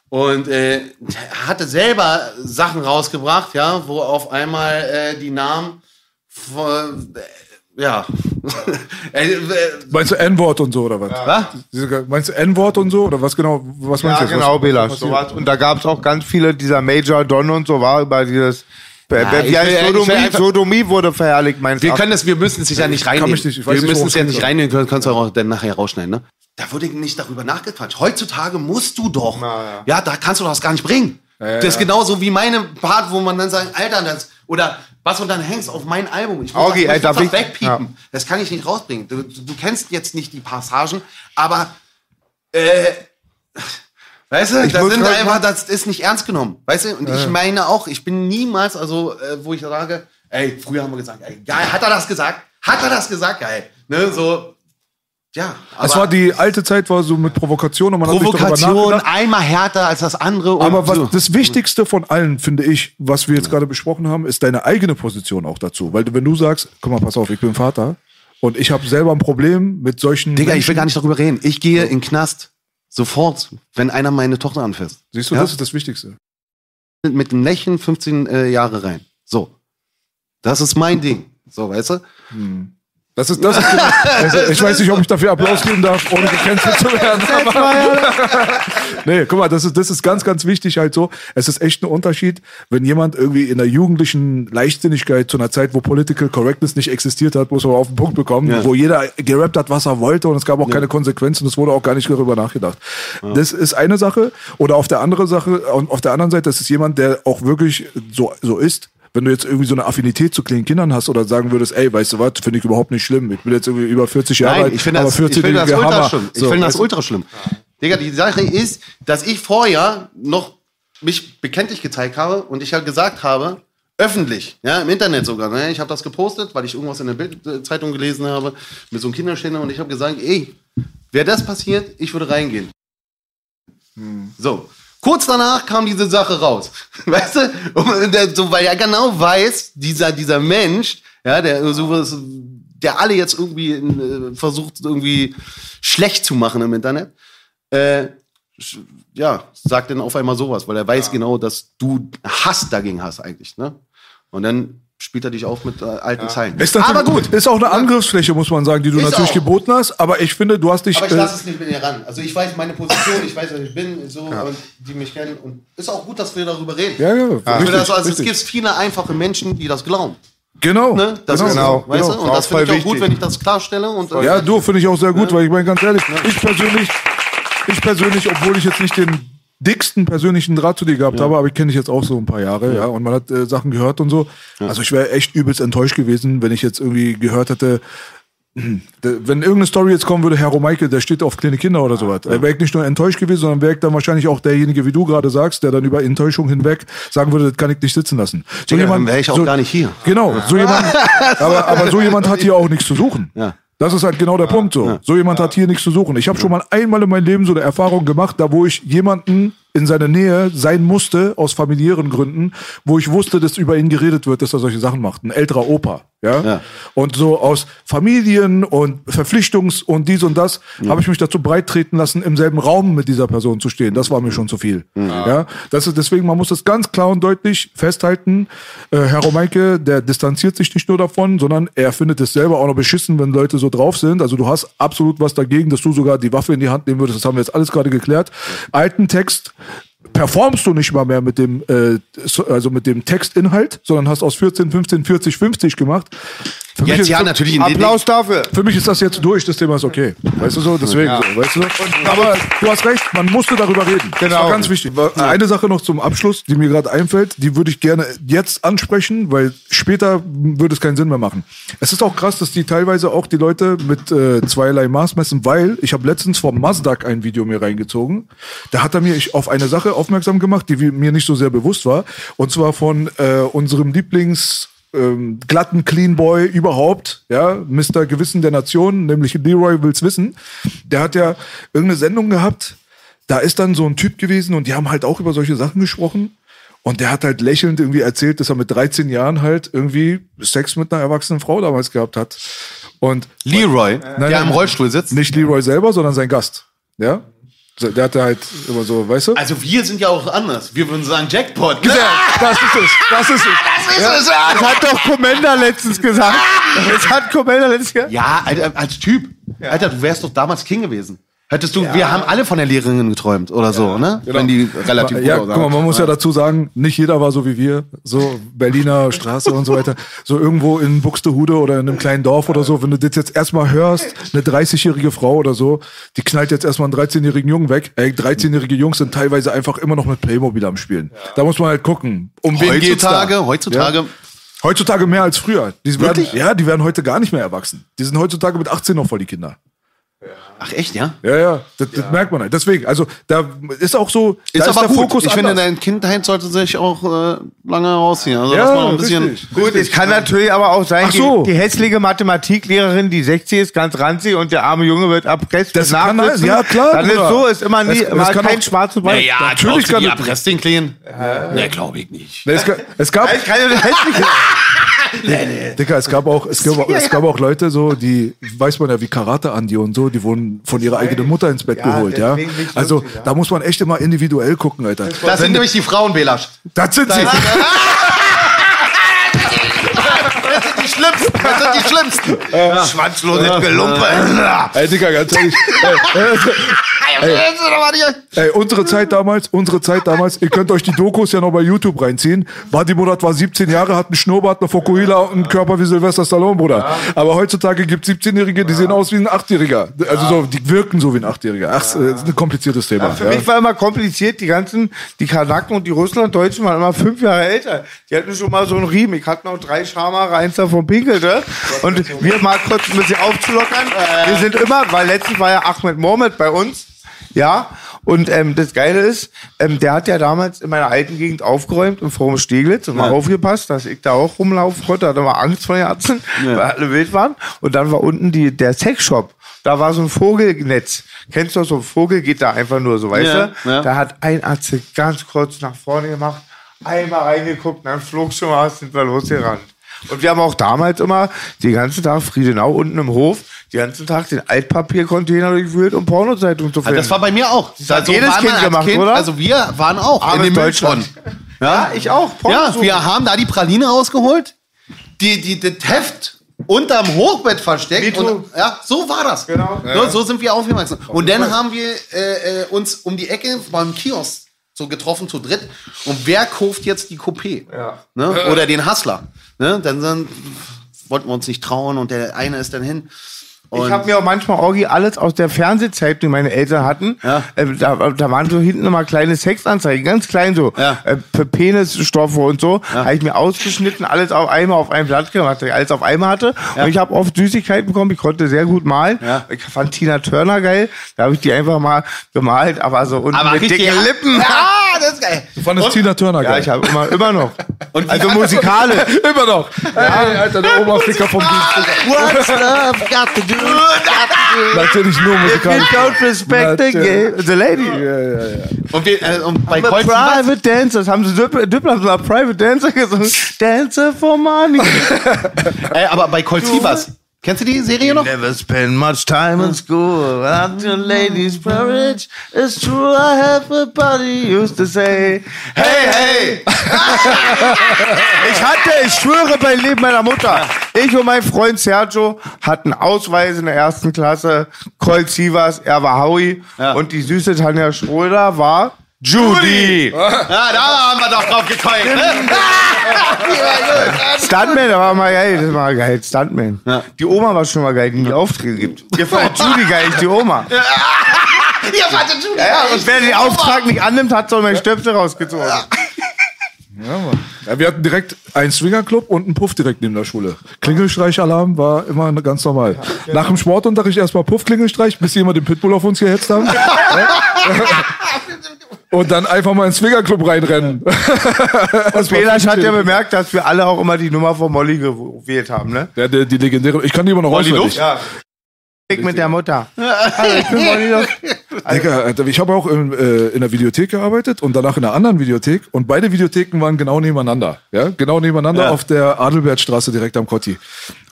Und äh, hatte selber Sachen rausgebracht, ja, wo auf einmal äh, die Namen äh, ja. äh, Meinst du N-Wort und so oder was? was? Diese- Meinst du N-Wort und so oder was genau? Was meinst Ja, du? jetzt? genau, was, Bela. was So was. Und da gab es auch ganz viele, dieser Major Don und so war über dieses. Ja, wie ich heißt will- Sodomie? einfach- Sodomie wurde verherrlicht, meinst Wir du? können das, wir müssen es ja nicht reinnehmen. nicht- ich weiß wir nicht, müssen es ja nicht reinnehmen, können, kannst du auch dann nachher rausschneiden, ne? Da wurde nicht darüber nachgequatscht. Heutzutage musst du doch. Na, ja. da kannst du das gar nicht bringen. das ist genauso wie meine Part, wo man dann sagt, Alter, das, oder was und dann hängst auf mein Album. Ich muss Augi, das, ich muss das wichtig- wegpiepen. ja. Das kann ich nicht rausbringen. Du, du, kennst jetzt nicht die Passagen, aber äh, Weißt du, Ich das sind einfach, das ist nicht ernst genommen. Weißt du, und ich meine auch, ich bin niemals, also, äh, wo ich sage, ey, früher haben wir gesagt, ey, geil, hat er das gesagt? Hat er das gesagt? Geil. Ne, so, ja. Es war die alte Zeit, war so mit Provokation und man hat Provokation nachgedacht. einmal härter als das andere. Aber was, so. das Wichtigste von allen, finde ich, was wir jetzt gerade besprochen haben, ist deine eigene Position auch dazu. Weil wenn du sagst, guck mal, pass auf, ich bin Vater und ich habe selber ein Problem mit solchen Digga, ich Menschen. will gar nicht darüber reden. Ich gehe in den Knast. Sofort, wenn einer meine Tochter anfasst. Siehst du, Ja? das ist das Wichtigste. Mit einem Lächeln 15 äh, Jahre rein. So. Das ist mein Ding. So, weißt du? Das ist, das ist, also ich weiß nicht, ob ich dafür Applaus geben darf, ohne gecancelt zu werden. Nee, guck mal, das ist, das ist ganz, ganz wichtig halt so. Es ist echt ein Unterschied, wenn jemand irgendwie in der jugendlichen Leichtsinnigkeit zu einer Zeit, wo Political Correctness nicht existiert hat, muss man auf den Punkt bekommen, Ja. wo jeder gerappt hat, was er wollte und es gab auch keine Konsequenzen, es wurde auch gar nicht darüber nachgedacht. Das ist eine Sache. Oder auf der anderen Sache, auf der anderen Seite, das ist jemand, der auch wirklich so, so ist. Wenn du jetzt irgendwie so eine Affinität zu kleinen Kindern hast oder sagen würdest, ey, weißt du was, finde ich überhaupt nicht schlimm. Ich bin jetzt irgendwie über 40 Jahre alt, ich finde das, ich 40 finde das Hammer. ultra schlimm. Ich So, finde das ultra schlimm. Digga, die Sache ist, dass ich vorher noch mich bekenntlich gezeigt habe und ich halt gesagt habe, öffentlich, ja, im Internet sogar. Ne? Ich habe das gepostet, weil ich irgendwas in der Bildzeitung gelesen habe mit so einem Kinderständer und ich habe gesagt, ey, wäre das passiert, ich würde reingehen. So. Kurz danach kam diese Sache raus. Weißt du? Der, so, weil er genau weiß, dieser, dieser Mensch, ja, der sowas, der alle jetzt irgendwie äh, versucht, irgendwie schlecht zu machen im Internet, äh, ja, sagt dann auf einmal sowas, weil er weiß genau, dass du Hass dagegen hast eigentlich, ne? Und dann spielt er dich auf mit äh, alten Zeilen. Ist natürlich- aber gut. Ist auch eine Angriffsfläche, muss man sagen, die du Ist natürlich auch. geboten hast. Aber ich finde, du hast dich. Aber ich äh, lasse es nicht mit dir ran. Also ich weiß meine Position, ich weiß, wer ich bin, so, und die mich kennen. Und ist auch gut, dass wir darüber reden. ja, ja, Ich richtig, das, also, es gibt viele einfache Menschen, die das glauben. Genau. Ne? Das genau. ist genau, weißt genau. du? Und Auch das finde ich auch gut, wichtig. wenn ich das klarstelle. Und, äh, Ja, du finde ich auch sehr gut, weil ich meine ganz ehrlich, ich persönlich, ich persönlich, obwohl ich jetzt nicht den dicksten persönlichen Draht zu dir gehabt habe, aber ich kenne dich jetzt auch so ein paar Jahre, ja, und man hat äh, Sachen gehört und so. Also ich wäre echt übelst enttäuscht gewesen, wenn ich jetzt irgendwie gehört hätte, wenn irgendeine Story jetzt kommen würde, Herr Romeike, der steht auf kleine Kinder oder sowas, ja. wäre ich nicht nur enttäuscht gewesen, sondern wäre ich dann wahrscheinlich auch derjenige, wie du gerade sagst, der dann über Enttäuschung hinweg sagen würde, das kann ich nicht sitzen lassen. So Digga, dann wäre ich auch gar nicht hier. Genau, so jemand, aber, aber so jemand hat hier auch nichts zu suchen. Ja. Das ist halt genau der Punkt so. So jemand hat hier nichts zu suchen. Ich habe schon mal einmal in meinem Leben so eine Erfahrung gemacht, da wo ich jemanden in seiner Nähe sein musste, aus familiären Gründen, wo ich wusste, dass über ihn geredet wird, dass er solche Sachen macht. Ein älterer Opa. Ja? Ja. Und so aus Familien und Verpflichtungs- und dies und das habe ich mich dazu breit treten lassen, im selben Raum mit dieser Person zu stehen. Das war mir schon zu viel. Ja. Das ist deswegen, man muss das ganz klar und deutlich festhalten. Äh, Herr Romeinke, der distanziert sich nicht nur davon, sondern er findet es selber auch noch beschissen, wenn Leute so drauf sind. Also du hast absolut was dagegen, dass du sogar die Waffe in die Hand nehmen würdest. Das haben wir jetzt alles gerade geklärt. Alten Text performst du nicht mal mehr mit dem, äh, so- also mit dem Textinhalt, sondern hast aus 14, 15, 40, 50 gemacht. Für mich Jetzt ist- ja natürlich in den Applaus dafür. für mich ist das jetzt durch, das Thema ist okay. Weißt du so, deswegen so, weißt du? aber du hast recht, man musste darüber reden. Das Genau. war ganz wichtig. Eine Sache noch zum Abschluss, die mir gerade einfällt, die würde ich gerne jetzt ansprechen, weil später würde es keinen Sinn mehr machen. Es ist auch krass, dass die teilweise auch die Leute mit äh, zweierlei Maß messen, weil ich habe letztens vom Mazdak ein Video mir reingezogen. Da hat er mir ich, auf eine Sache aufmerksam gemacht, die mir nicht so sehr bewusst war. Und zwar von äh, unserem Lieblings ähm, glatten Clean Boy überhaupt, ja, Mr. Gewissen der Nation, nämlich Leroy will's wissen. Der hat ja irgendeine Sendung gehabt, da ist dann so ein Typ gewesen und die haben halt auch über solche Sachen gesprochen. Und der hat halt lächelnd irgendwie erzählt, dass er mit 13 Jahren halt irgendwie Sex mit einer erwachsenen Frau damals gehabt hat. Und Leroy, Nein, der nein. im Rollstuhl sitzt. nicht Leroy selber, sondern sein Gast. Ja? Der hatte halt immer so, weißt du? Also wir sind ja auch anders. Wir würden sagen Jackpot. Ne? Das ist es, das ist es. Das ist es. Das hat doch Commander letztens gesagt. Das hat Commander letztens gesagt. Ja, Alter, als Typ. Alter, du wärst doch damals King gewesen. Hättest du, wir haben alle von der Lehrerin geträumt oder so, ne? Wenn die relativ Ja, gut guck mal, man muss ja dazu sagen, nicht jeder war so wie wir, so Berliner Straße und so weiter. So irgendwo in Buxtehude oder in einem kleinen Dorf oder so, wenn du das jetzt erstmal hörst, eine 30-jährige Frau oder so, die knallt jetzt erstmal einen 13-jährigen Jungen weg. Ey, 13-jährige Jungs sind teilweise einfach immer noch mit Playmobil am Spielen. Da muss man halt gucken, um wen geht's da. Heutzutage, heutzutage. Ja. Heutzutage mehr als früher. Die werden, Wirklich? ja, die werden heute gar nicht mehr erwachsen. Die sind heutzutage mit 18 noch voll die Kinder. Ach echt, ja? Ja, ja, das, das merkt man halt. Deswegen, also da ist auch so, Ist da aber der gut. Fokus ich finde, anders. dein Kindheit sollte sich auch äh, lange rausziehen. Also Ja, man ein bisschen. richtig. Gut, es kann natürlich aber auch sein, Ach so. die, die hässliche Mathematiklehrerin, die 60 ist, ganz ranzig und der arme Junge wird abpresst. Das kann sein. Ja, klar, Dann ist so, ist immer nie, Es- es immer kann kein schwarzes Weiß. Ja, Natürlich kann die das- erpresst den Kleen. Ne, glaube ich nicht. Es, es gab, kann ja eine hässliche. Dicker, es gab auch, es gab, auch- es gab auch Leute so, die, weiß man ja, wie Karate Andi und so, die wurden von ihrer eigenen Mutter ins Bett geholt, ja. Also, lustig, da muss man echt immer individuell gucken, Alter. Das sind nämlich die Frauenwähler. Das sind sie. Das sind die Schlimmsten. Das sind die Schlimmsten. Schwanzlose Gelumpe. Ey, Digga, ganz ehrlich. Ey, unsere Zeit damals, unsere Zeit damals, ihr könnt euch die Dokus ja noch bei YouTube reinziehen. Wadi Murat war 17 Jahre, hat einen Schnurrbart, eine Fokuhila und einen Körper wie Sylvester Stallone, Bruder. Aber heutzutage gibt es 17-Jährige, die sehen aus wie ein 8-Jähriger. Also so, die wirken so wie ein 8-Jähriger. Ach, das ist ein kompliziertes Thema. Für ja. mich war immer kompliziert, die ganzen, die Kanaken und die Russlanddeutschen waren immer fünf Jahre älter. Die hatten schon mal so einen Riemen. Ich hatte noch drei Schamhaare, eins davon pinkelte. Und wir mal kurz ein bisschen aufzulockern. Wir sind immer, weil letztens war ja Ahmed Mohamed bei uns. Ja, und ähm, das Geile ist, ähm, der hat ja damals in meiner alten Gegend aufgeräumt im Forum Steglitz und mal aufgepasst, dass ich da auch rumlaufen konnte. Hatte mal Angst vor den Ärzten, weil alle wild waren. Und dann war unten die, der Sexshop. Da war so ein Vogelnetz. Kennst du das? So ein Vogel geht da einfach nur so, weißt Ja, du? ja. Da hat ein Arzt ganz kurz nach vorne gemacht, einmal reingeguckt, dann flog schon mal, sind wir losgerannt. Und wir haben auch damals immer den ganzen Tag Friedenau unten im Hof, den ganzen Tag den Altpapiercontainer durchwühlt, um Pornozeitungen zu Also finden. das war bei mir auch. hat jedes war man Kind gemacht, oder? Also wir waren auch Armes in dem Deutschland. Mülltonnen. ja, ich auch. Porno Ja, suchen. wir haben da die Praline rausgeholt, die, die, das Heft unterm Hochbett versteckt. Und, ja, so war das. Genau. So, so sind wir aufgewachsen. Und dann haben wir äh, äh, uns um die Ecke beim Kiosk so getroffen zu dritt. Und wer kauft jetzt die Coupé? Ja. Ne? Oder den Hustler? Ne? Dann, dann wollten wir uns nicht trauen und der eine ist dann hin. Und Ich habe mir auch manchmal Orgi alles aus der Fernsehzeit, die meine Eltern hatten. Ja. Äh, da, da waren so hinten immer kleine Sexanzeigen, ganz klein so. Ja. Äh, Penisstoffe und so. Habe ich mir ausgeschnitten, alles auf einmal auf ein Blatt gemacht, dass ich alles auf einmal hatte. Und ich habe oft Süßigkeiten bekommen. Ich konnte sehr gut malen. Ja. Ich fand Tina Turner geil. Da habe ich die einfach mal gemalt, aber so unten mit richtig- dicken Lippen. Ah, das ist geil. Du fandest Tina Turner Ja, geil. ich habe immer, immer noch. Und also musikalisch. Immer noch. Ey, Alter, der Oberflicker vom Dienst. What's love got to do? Natürlich nur If you musikalisch. don't respect the, gay, the lady. Ja, ja, ja. Und, wir, äh, und bei Kreuz Private Dancers haben sie Düppel, Düppel haben sie mal Private Dancer gesungen. Dancer for money. äh, aber bei Sievers. Kennst du die Serie noch? Never spend much time in school without your ladies' porridge. It's true, I have a buddy used to say, hey, hey. ich hatte, ich schwöre bei Leben meiner Mutter, ich und mein Freund Sergio hatten Ausweise in der ersten Klasse. Colt Sievers, er war Howie. Ja. Und die süße Tanja Schröder war Judy. Ja, da haben wir doch drauf gekeult. Ne? Stuntman, der war mal geil, das war geil, Stuntman. Die Oma war schon mal geil, die die Aufträge gibt. Ihr fand Judy geil, nicht die Oma. Ihr fandet Judy. Ja, und wer den Auftrag nicht annimmt, hat so mein Stöpsel rausgezogen. Ja, wir hatten direkt einen Swingerclub und einen Puff direkt neben der Schule. Klingelstreichalarm war immer ganz normal. Nach dem Sportunterricht erstmal Puff-Klingelstreich, bis sie immer den Pitbull auf uns gehetzt haben. und dann einfach mal ins Swingerclub reinrennen. Und Belasch hat ja bemerkt, dass wir alle auch immer die Nummer von Molly gewählt haben, ne? Ja, die, die legendäre, ich kann die immer noch auswendig. Ja. Ich mit der Mutter. Hallo, ich bin Molly Luft. Digga, ich habe auch in, äh, in der Videothek gearbeitet und danach in einer anderen Videothek und beide Videotheken waren genau nebeneinander. Ja, genau nebeneinander Ja. auf der Adelbertstraße direkt am Kotti.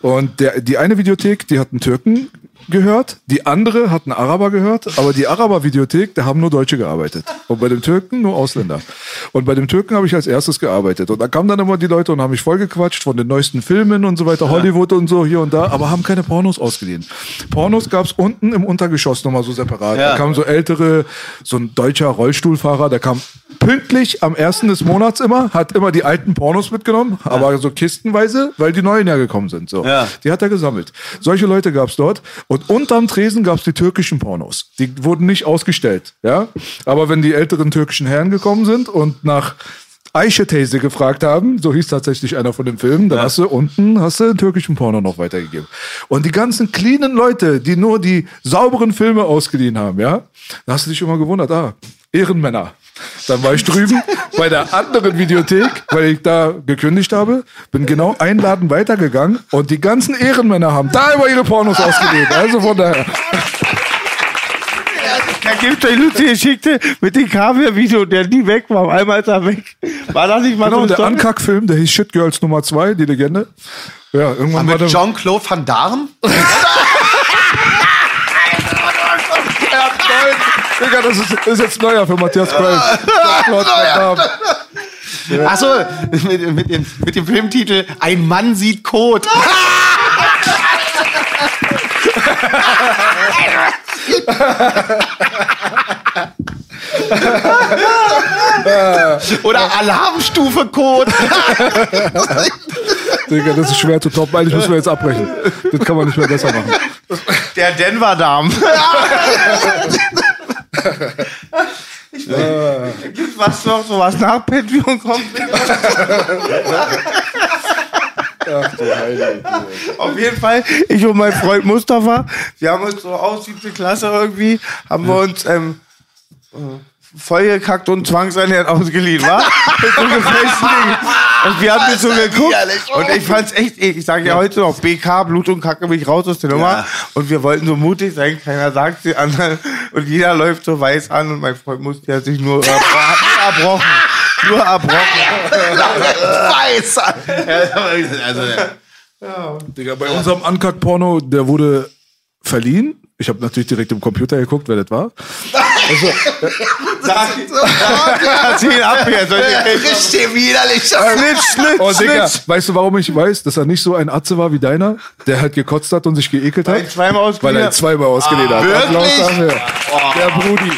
Und der, die eine Videothek, die hat einen Türken gehört, die andere hat einen Araber gehört, aber die Araber-Videothek, da haben nur Deutsche gearbeitet. Und bei dem Türken nur Ausländer. Und bei dem Türken habe ich als erstes gearbeitet. Und da kamen dann immer die Leute und haben mich vollgequatscht von den neuesten Filmen und so weiter, Hollywood und so hier und da, aber haben keine Pornos ausgeliehen. Pornos gab's unten im Untergeschoss nochmal so separat. Ja. Da kamen so ältere, so ein deutscher Rollstuhlfahrer, der kam pünktlich am ersten des Monats immer, hat immer die alten Pornos mitgenommen, aber so kistenweise, weil die neuen ja gekommen sind. So. Ja. Die hat er gesammelt. Solche Leute gab's dort. Und unterm Tresen gab's die türkischen Pornos. Die wurden nicht ausgestellt. Ja? Aber wenn die älteren türkischen Herren gekommen sind und nach Eiche-These gefragt haben, so hieß tatsächlich einer von den Filmen, dann hast du unten hast du den türkischen Porno noch weitergegeben. Und die ganzen cleanen Leute, die nur die sauberen Filme ausgeliehen haben, ja, da hast du dich immer gewundert, ah, Ehrenmänner. Dann war ich drüben bei der anderen Videothek, weil ich da gekündigt habe, bin genau einen Laden weitergegangen und die ganzen Ehrenmänner haben da immer ihre Pornos ausgeliehen. Also von daher. Da gibt eine lustige Geschichte mit dem Kaviar-Video, der nie weg war. Auf einmal ist er weg. War das nicht mal Genau, so der Story? Unkack-Film, der hieß Shit Girls Nummer 2, die Legende. Ja, irgendwann war Mit der. Jean-Claude Van Damme? Digga, das ist, ist jetzt neuer für Matthias Kreuz. Achso, mit, mit, dem, mit dem Filmtitel Ein Mann sieht Kot. Oder Alarmstufe Kot. Digga, das ist schwer zu toppen. Eigentlich müssen wir jetzt abbrechen. Das kann man nicht mehr besser machen. Der Denver-Darm. Ich will, Gibt was noch, so was nach Patreon kommt? Auf jeden Fall, ich und mein Freund Mustafa, wir haben uns so aus siebte Klasse irgendwie, haben wir uns ähm, äh, vollgekackt und zwangsernährt ausgeliehen, wa? Mit so Dingen. Und wir haben das so geguckt. Und ich fand's echt, ich sage ja heute noch, BK, Blut und Kacke mich raus aus der Nummer. Und wir wollten so mutig sein, keiner sagt die anderen. Und jeder läuft so weiß an und mein Freund musste ja sich nur, äh, erbrochen. Nur erbrochen. Weiß. Also, Digga, bei unserem Uncut-Porno, der wurde verliehen. Ich habe natürlich direkt im Computer geguckt, wer das war. Sag, Erzähl ab hier. Richtig widerlich. Schlitz, Schlitz, Oh, Digga, weißt du, warum ich weiß, dass er nicht so ein Atze war wie deiner, der halt gekotzt hat und sich geekelt Weil hat? ich zweimal Weil er zweimal ausgeliehen hat. wirklich? Applaus dafür. Der Brudi.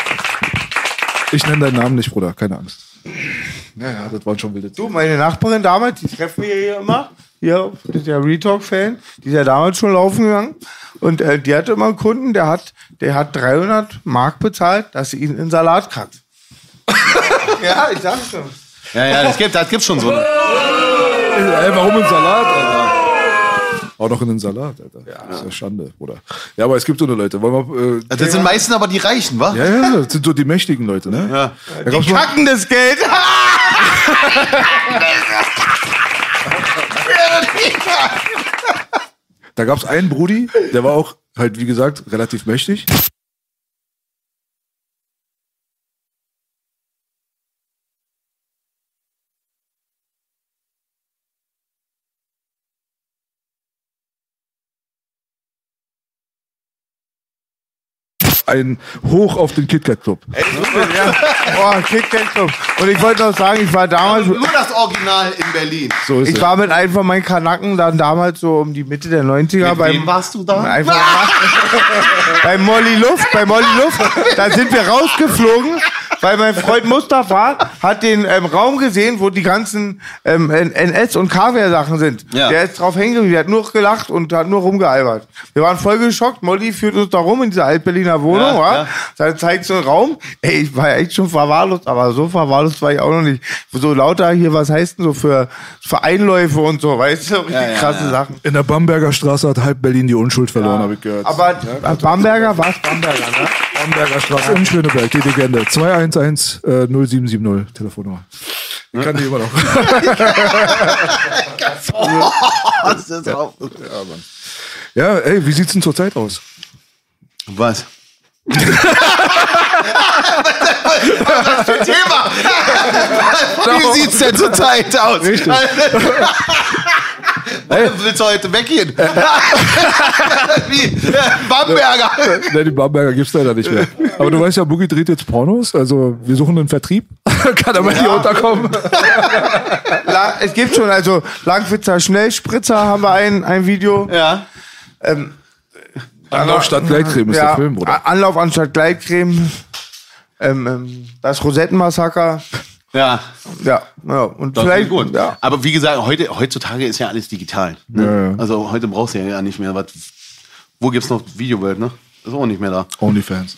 Ich nenne deinen Namen nicht, Bruder, keine Angst. Ja, ja, das waren schon wilde Du, meine Nachbarin damals, die treffen wir hier immer. Hier, das ist ja Retalk-Fan. Die ist ja damals schon laufen gegangen. Und äh, die hatte immer einen Kunden, der hat, der hat 300 Mark bezahlt, dass sie ihn in Salat kratzt. ja, ich sag's schon. Ja, ja, das gibt, das gibt schon so. Eine. Ey, warum ein Salat, Alter? Auch noch in den Salat, Alter. Das ist ja Schande, Bruder. Ja, aber es gibt so eine Leute. Wollen wir, äh, Das sind meistens aber die Reichen, wa? ja, ja, das sind so die mächtigen Leute, ne? Ja. Da mal, Kacken das Geld. da gab's einen Brudi, der war auch halt, wie gesagt, relativ mächtig. Ein Hoch auf den KitKat Club. ja. Oh, KitKat Club. Und ich wollte noch sagen, ich war damals, Nur das Original in Berlin. So ist ich es. war mit einem von meinen Kanaken dann damals so um die Mitte der 90er Mit beim wem warst du da? Einfach bei Molly Luft, bei Molly Luft, da sind wir rausgeflogen, weil mein Freund Mustafa hat den ähm, Raum gesehen, wo die ganzen ähm, NS- und K-Wehr-Sachen sind. Ja. Der ist drauf hängen geblieben, der hat nur gelacht und hat nur rumgealbert. Wir waren voll geschockt. Molly führt uns da rum in dieser Altberliner Wohnung, Ja, wa? ja. Dann zeigt so einen Raum. Ey, ich war ja echt schon verwahrlost, aber so verwahrlost war ich auch noch nicht. So lauter hier, was heißt denn so für, für Einläufe und so, weißt du, richtig Ja, ja, krasse ja. Sachen. In der Bamberger Straße hat halb Berlin die Unschuld verloren, habe ich gehört. Aber Bamberger war es Bamberger, ne? Bamberger Straße in Schöneberg, die Legende. 211 äh, 0770, Telefonnummer. Ich kann die immer noch. Das ist auch- Ja, ey, wie sieht's denn zurzeit aus? Was? Was für ein Thema? Wie sieht's denn zurzeit aus? Richtig. Willst du heute weggehen? Wie? Bamberger. Ne, die Bamberger gibt's leider nicht mehr. Aber du weißt ja, Boogie dreht jetzt Pornos, also wir suchen einen Vertrieb. kann er mal hier unterkommen? La es gibt schon, also Langwitzer Schnellspritzer haben wir ein, ein Video. Ja. Anlauf statt Gleitcreme ist der Film, Bruder. A- Anlauf anstatt Gleitcreme. Ähm, ähm, das Rosettenmassaker. Ja. Ja, ja. Und Das vielleicht gut. Ja. Aber wie gesagt, heute, heutzutage ist ja alles digital. Ne? Ja, ja. Also heute brauchst du ja nicht mehr was. Wo gibt's noch Videowelt, ne? Ist auch nicht mehr da. Onlyfans.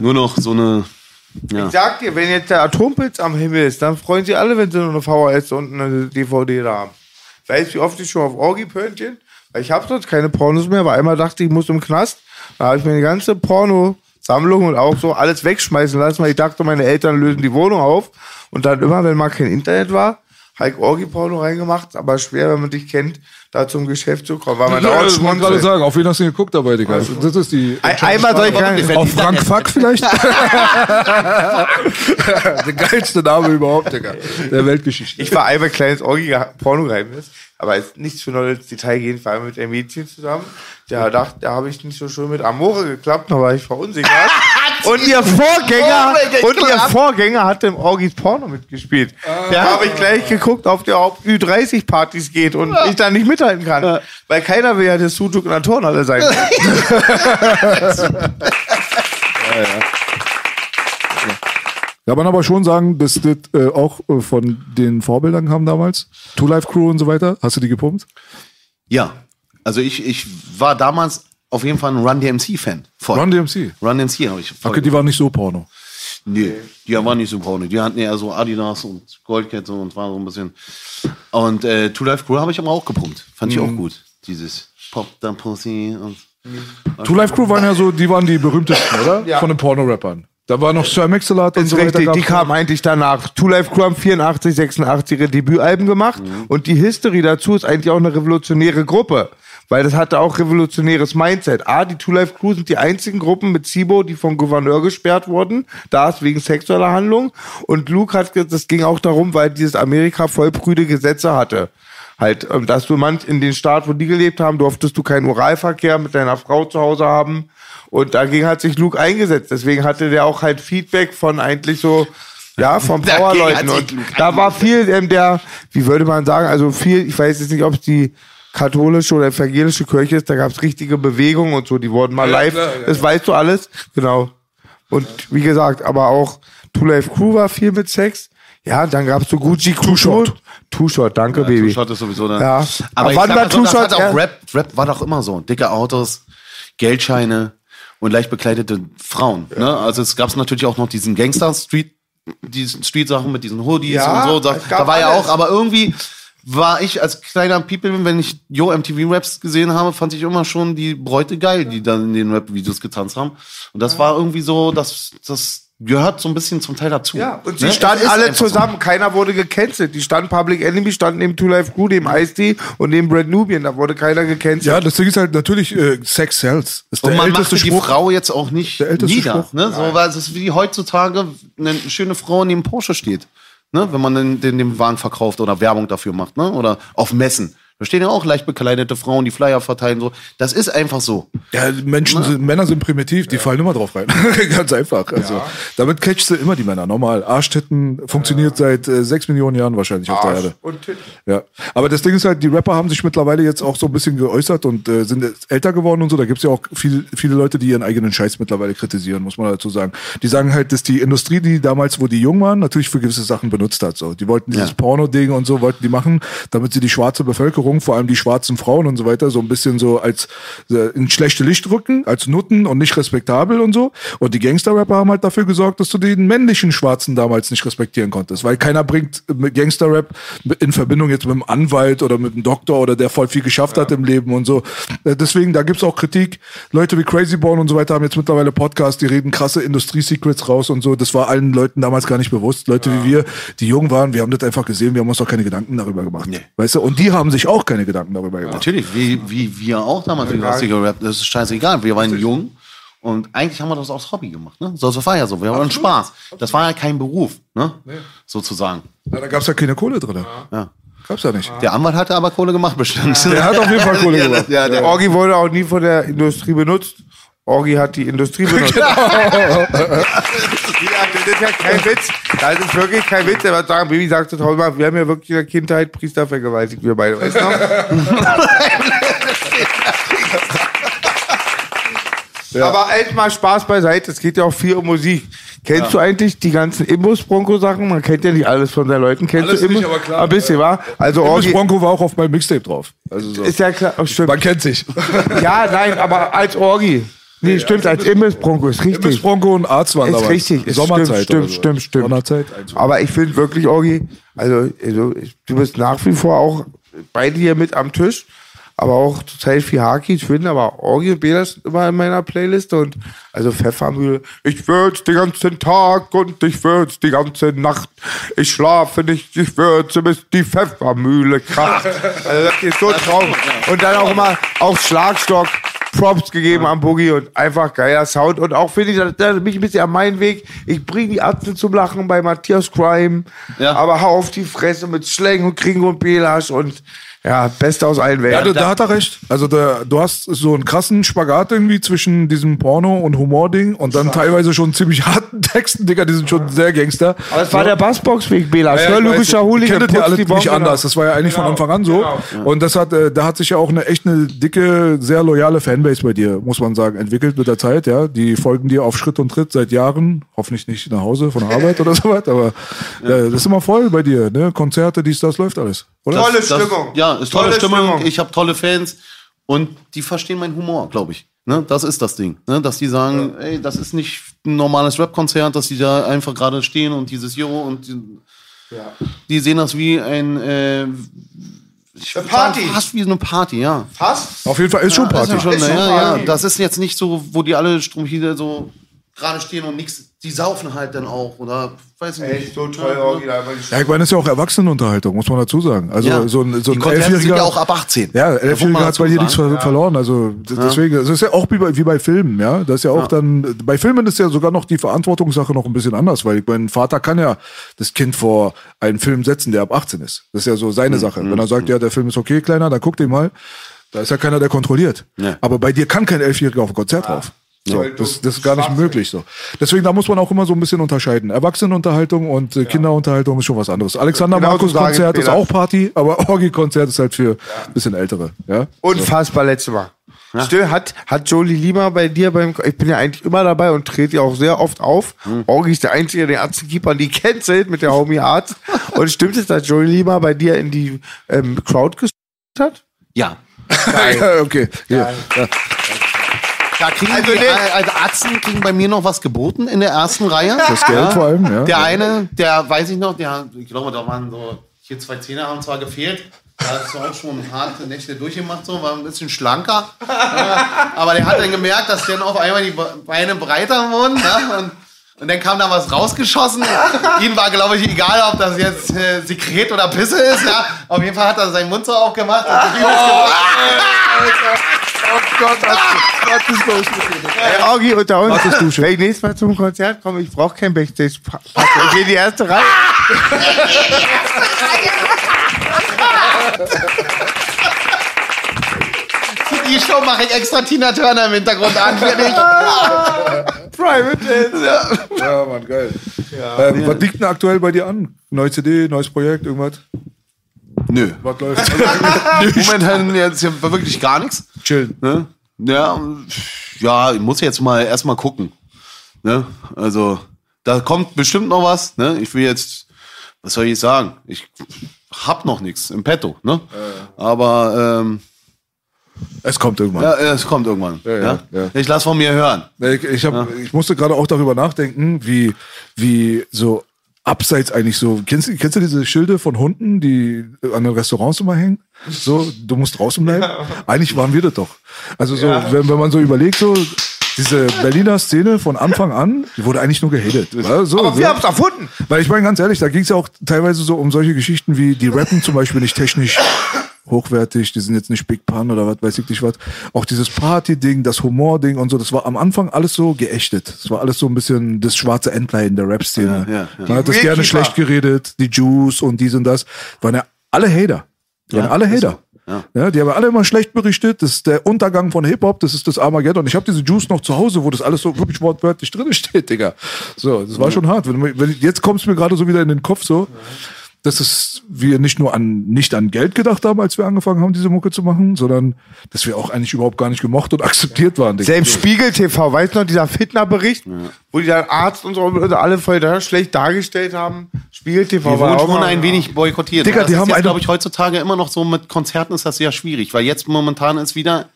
Nur noch so eine. Ich sag dir, wenn jetzt der Atompilz am Himmel ist, dann freuen sich alle, wenn sie nur eine VHS und eine DVD da haben. Weißt du, wie oft ich schon auf Orgi-Pörnchen? Weil ich habe sonst keine Pornos mehr, weil einmal dachte ich, ich muss im Knast. Da habe ich meine ganze Porno-Sammlung und auch so alles wegschmeißen lassen, weil ich dachte, meine Eltern lösen die Wohnung auf. Und dann immer, wenn mal kein Internet war, habe ich Orgi-Porno reingemacht. Aber schwer, wenn man dich kennt, da zum Geschäft zu kommen, weil man Ja, dauert das wollte ich gerade sagen, auf wen hast du denn geguckt dabei, Digga? Das ist die. Ein- Einmal soll ich rein. Auf Frank Fuck vielleicht? der geilste Name überhaupt, Digga. Der Weltgeschichte. Ich war einmal kleines Orgi Pornogeheimnis, aber ist nichts für neues Detail gehen, vor allem mit einem Mädchen zusammen. Der dachte, da habe ich nicht so schön mit Amore geklappt, da war ich verunsichert. Und ihr Vorgänger, Amore und ihr? Vorgänger hat im Orgis Porno mitgespielt. Da habe ich gleich geguckt, ob der auf Ü30-Partys geht und ich da nicht mithalten kann. Weil keiner will ja der Sutuk in der Turnhalle sein. Kann man aber schon sagen, dass das äh, auch äh, von den Vorbildern kam damals. Two Life Crew und so weiter. Hast du die gepumpt? Ja. Also ich, ich war damals auf jeden Fall ein Run DMC-Fan. Voll. Run DMC. Run DMC habe ich voll. Okay, die waren nicht so Porno. Nee, die waren nicht so braune. Die hatten eher so Adidas und Goldkette und war so ein bisschen. Und äh, Two Life Crew habe ich aber auch gepumpt. Fand ich auch gut. Dieses Pop the Pussy und. Two Life Crew waren ja so, die waren die berühmtesten, oder? Von den Porno-Rappern. Da war noch Sir Mix-a-Lot und ist so weiter. richtig, die kamen eigentlich danach. Two Life Crew haben 84, 86 ihre Debütalben gemacht und die History dazu ist eigentlich auch eine revolutionäre Gruppe. Weil das hatte auch revolutionäres Mindset. A, die Two Life Crew sind die einzigen Gruppen mit Sibo, die vom Gouverneur gesperrt wurden. Da ist wegen sexueller Handlung. Und Luke hat, ge- das ging auch darum, weil dieses Amerika voll prüde Gesetze hatte. Halt, ähm, dass du manch in den Staat, wo die gelebt haben, durftest du keinen Oralverkehr mit deiner Frau zu Hause haben. Und dagegen hat sich Luke eingesetzt. Deswegen hatte der auch halt Feedback von eigentlich so, ja, Dagegen Powerleuten. Und da war viel ähm, der, wie würde man sagen, also viel, ich weiß jetzt nicht, ob es die katholische oder evangelische Kirche ist, da gab es richtige Bewegungen und so, die wurden mal Ja, live, klar, ja, das weißt du alles, genau. Und wie gesagt, aber auch Two Life Crew war viel mit Sex. Ja, dann gab's so Gucci Crew. Two-Shot. Two-Shot, danke, Baby. Two-Shot ist sowieso eine. Ja. Aber, Aber ich wann war so, Two-Shot hat auch Rap, Rap war doch immer so. Dicke Autos, Geldscheine und leicht bekleidete Frauen. Ne? Also es gab natürlich auch noch diesen Gangster-Street, diesen Street-Sachen mit diesen Hoodies Ja, und so. Da, es gab da war ja alles. auch, aber irgendwie war ich als kleiner People, wenn ich Yo MTV Raps gesehen habe, fand ich immer schon die Bräute geil, die dann in den Rap-Videos getanzt haben. Und das war irgendwie so, das, das gehört so ein bisschen zum Teil dazu. Ja, und sie Ne? standen alle einfach so. zusammen. Keiner wurde gecancelt. Die standen Public Enemy, standen neben Two Life Crew, dem Ice-T und dem Brad Nubian. Da wurde keiner gecancelt. Ja, das Ding ist halt natürlich, äh, Sex sells. Ist der Und man älteste macht die Spruch. Frau jetzt auch nicht Der älteste nieder. Spruch. Ne? So, weil es ist wie heutzutage eine schöne Frau neben Porsche steht. Ne? Wenn man den, den, den Wagen verkauft oder Werbung dafür macht. Ne? Oder auf Messen. Da stehen ja auch leicht bekleidete Frauen, die Flyer verteilen. So. Das ist einfach so. Ja, Menschen sind, Männer sind primitiv, die fallen immer drauf rein. Ganz einfach. Also, damit catchst du immer die Männer. Normal. Arschtitten funktioniert seit äh, sechs Millionen Jahren wahrscheinlich auf der Erde. Und Titten. Ja. Aber das Ding ist halt, die Rapper haben sich mittlerweile jetzt auch so ein bisschen geäußert und äh, sind jetzt älter geworden und so. Da gibt's ja auch viel, viele Leute, die ihren eigenen Scheiß mittlerweile kritisieren, muss man dazu sagen. Die sagen halt, dass die Industrie, die damals, wo die jung waren, natürlich für gewisse Sachen benutzt hat. So. Die wollten dieses Ja. Porno-Ding und so, wollten die machen, damit sie die schwarze Bevölkerung, vor allem die schwarzen Frauen und so weiter, so ein bisschen so als äh, in schlechte Licht rücken, als Nutten und nicht respektabel und so. Und die Gangster-Rapper haben halt dafür gesorgt, dass du den männlichen Schwarzen damals nicht respektieren konntest. Weil keiner bringt Gangster-Rap in Verbindung jetzt mit einem Anwalt oder mit einem Doktor oder der voll viel geschafft hat im Leben und so. Äh, Deswegen, da gibt's auch Kritik. Leute wie Crazy Born und so weiter haben jetzt mittlerweile Podcasts, die reden krasse Industrie-Secrets raus und so. Das war allen Leuten damals gar nicht bewusst. Leute wie wir, die jung waren, wir haben das einfach gesehen, wir haben uns doch keine Gedanken darüber gemacht. Weißt du? Und die haben sich auch keine Gedanken darüber gemacht. Natürlich, wie, wie wir auch damals hast du gerappt. Das ist scheißegal. Wir waren jung und eigentlich haben wir das aus Hobby gemacht. Ne? So, das war ja so. Wir hatten Spaß. Das war ja kein Beruf, ne? sozusagen. Ja, da gab's ja keine Kohle drin. Ja. Gab's ja nicht. Der Anwalt hatte aber Kohle gemacht bestimmt. Der hat auf jeden Fall Kohle gemacht. Ja, der, Orgi wurde auch nie von der Industrie benutzt. Orgi hat die Industrie benutzt. ja, das ist ja kein Witz. Das ist wirklich kein Witz. Er wird sagen, Baby sagte tausendmal, wir haben ja wirklich in der Kindheit Priester vergewaltigt, wir beide. Weißt du noch? Aber echt mal Spaß beiseite, es geht ja auch viel um Musik. Kennst du eigentlich die ganzen Imbus-Bronco-Sachen? Man kennt ja nicht alles von den Leuten. Kennst Alles du nicht, Imbus? aber klar. Ein bisschen, wa? Also Imbus Orgi Bronco war auch auf meinem Mixtape drauf. Also so. ist ja klar. Oh, stimmt. Man kennt sich. Ja, nein, aber als Orgi. Nee, stimmt, als Imbiss Bronco ist richtig. Imbus Bronco und Arzt waren Ist richtig, ist Sommerzeit. stimmt, stimmt, stimmt. Sommerzeit. Aber ich finde wirklich, Orgi, also, also du bist nach wie vor auch beide hier mit am Tisch, aber auch zurzeit viel Haki. Ich finde aber Orgi und Bela sind immer in meiner Playlist und also Pfeffermühle. Ich würz den ganzen Tag und ich würz die ganze Nacht. Ich schlafe nicht, ich würze, bis die Pfeffermühle kracht. Also das ist so traurig. Und dann auch immer auch Schlagstock. Props gegeben am Boogie und einfach geiler Sound. Und auch finde ich, das, das mich ein bisschen an meinen Weg. Ich bringe die Atzen zum Lachen bei Matthias Crime. Ja. Aber hau auf die Fresse mit Schlägen und Kringo und Belasch und ja, Beste aus allen Ja, da, Welten. da hat er recht. Also da, du hast so einen krassen Spagat irgendwie zwischen diesem Porno- und Humor-Ding und dann teilweise schon ziemlich harten Texten, Digga, die sind schon sehr Gangster. aber es war der Bassbox-Weg, Belasch. Ja, Ja, Logischer ihr Hooligan. Kennt ihr alle die nicht Bombe anders. Das war ja eigentlich von Genau. Anfang an so. Und das hat, äh, da hat sich ja auch eine echt eine dicke, sehr loyale Fanbase bei dir, muss man sagen, entwickelt mit der Zeit. Ja, die folgen dir auf Schritt und Tritt seit Jahren. Hoffentlich nicht nach Hause von der Arbeit oder so was, aber äh, das ist immer voll bei dir. Ne? Konzerte, dies, das läuft alles. Oder? Tolle Das- Stimmung. Ja, ist tolle, Tolle Stimmung. Stimmung. Ich habe tolle Fans und die verstehen meinen Humor, glaube ich. Ne, das ist das Ding. Ne, dass die sagen, ey, das ist nicht ein normales Rap-Konzert, dass die da einfach gerade stehen und dieses Jo und die, die sehen das wie ein äh, würd sagen, Party. Fast wie eine Party, ja. Was? Auf jeden Fall ist schon Party. Ist ja, schon, Ist schon ja, ja, Party. das ist jetzt nicht so, wo die alle Strumpfide so gerade stehen und nichts. Die saufen halt dann auch oder weiß ich nicht. Echt so da einfach die Ja, ich meine, das ist ja auch Erwachsenenunterhaltung, muss man dazu sagen. Also Ja. so ein, so Die ein Konzerte sind Elfjähriger. ja auch ab 18. Ja, Elfjähriger hat bei dir nichts ver verloren. Also deswegen, das ist ja auch wie bei, wie bei Filmen, ja. Das ist ja auch dann, bei Filmen ist ja sogar noch die Verantwortungssache noch ein bisschen anders, weil mein Vater kann ja das Kind vor einen Film setzen, der ab 18 ist. Das ist ja so seine Mhm. Sache. Wenn er sagt, ja, der Film ist okay, Kleiner, dann guck den mal. Da ist ja keiner, der kontrolliert. Aber bei dir kann kein Elfjähriger auf ein Konzert drauf. So, das, das ist gar nicht möglich so. Deswegen, da muss man auch immer so ein bisschen unterscheiden. Erwachsenenunterhaltung und äh, Kinderunterhaltung ist schon was anderes. Alexander Genau so Markus Konzert ist auch Party, aber Orgi-Konzert ist halt für ein bisschen ältere. Ja? Unfassbar letztes Mal. Still, hat, hat Jolie Lima bei dir beim, ich bin ja eigentlich immer dabei und trete ja auch sehr oft auf. Hm. Orgi ist der einzige, der Ärztekeeper die cancelt mit der Homie Arzt. und stimmt es, dass Jolie Lima bei dir in die ähm, Crowd gespielt hat? Ja. Ja, okay. Ja. Ja. Da kriegen Also die den- also Arzten kriegen bei mir noch was geboten in der ersten Reihe. Das Geld vor allem, ja. Der eine, der weiß ich noch, der, ich glaube, da waren so hier zwei Zähne haben zwar gefehlt. Da hast du auch schon harte Nächte durchgemacht, so, war ein bisschen schlanker. Ja, aber der hat dann gemerkt, dass dann auf einmal die Beine breiter wurden. Ja, und, und dann kam da was rausgeschossen. Ihm war, glaube ich, egal, ob das jetzt äh, Sekret oder Pisse ist. Ja. Auf jeden Fall hat er seinen Mund so aufgemacht. Und Oh Gott, das ist los. Ey, Orgi unter uns. Wenn ich nächstes Mal zum Konzert komme, ich brauche kein Backstage. Ich gehe in die erste Reihe. Für die Show mache ich extra Tina Turner im Hintergrund an. Für dich. Private Dance. Ja, Mann, geil. ähm, was liegt denn aktuell bei dir an? Neue CD, neues Projekt, irgendwas? Nö. Was läuft? Momentan jetzt ja wirklich gar nichts. Chillen. Ne? Ja, ja, ich muss jetzt mal erstmal gucken. Ne? Also, da kommt bestimmt noch was. Ne? Ich will jetzt, was soll ich sagen? Ich hab noch nichts im Petto. Ne? Aber ähm, Es kommt irgendwann. ja, es kommt irgendwann. ja, Ja, ja. Ich lass von mir hören. Ich, ich, hab, ich musste gerade auch darüber nachdenken, wie, wie so abseits eigentlich so. Kennst, du- kennst du diese Schilde von Hunden, die an den Restaurants immer hängen? So, du musst draußen bleiben. Eigentlich waren wir das doch. Also so, wenn, wenn man so überlegt, so diese Berliner Szene von Anfang an, die wurde eigentlich nur gehatet. Ja, So, Aber so. wir haben es erfunden. Weil ich meine ganz ehrlich, da ging es ja auch teilweise so um solche Geschichten wie, die rappen zum Beispiel nicht technisch hochwertig, die sind jetzt nicht Big Pun oder was weiß ich nicht was. Auch dieses Party-Ding, das Humor-Ding und so, das war am Anfang alles so geächtet. Das war alles so ein bisschen das schwarze Entlein der Rap-Szene. Ja, ja, ja. Man hat das gerne schlecht geredet, die Juice und dies und das. Waren ja alle Hater. Die waren Ja, alle Hater. Ja. die haben alle immer schlecht berichtet. Das ist der Untergang von Hip-Hop, das ist das Armageddon. Ich habe diese Juice noch zu Hause, wo das alles so wirklich wortwörtlich drin steht, Digga. So, das war schon hart. Wenn, wenn, jetzt kommt es mir gerade so wieder in den Kopf so, dass es wir nicht nur an nicht an Geld gedacht haben, als wir angefangen haben, diese Mucke zu machen, sondern dass wir auch eigentlich überhaupt gar nicht gemocht und akzeptiert waren. Digga. Selbst Spiegel TV, weißt du noch, dieser Fitner-Bericht, wo die dann Arzt und so und alle voll da schlecht dargestellt haben. Spiegel TV Die war wurden auch schon ein wenig boykottiert. Digga, das die ist haben jetzt, glaube ich, heutzutage immer noch so mit Konzerten ist das sehr schwierig, weil jetzt momentan ist wieder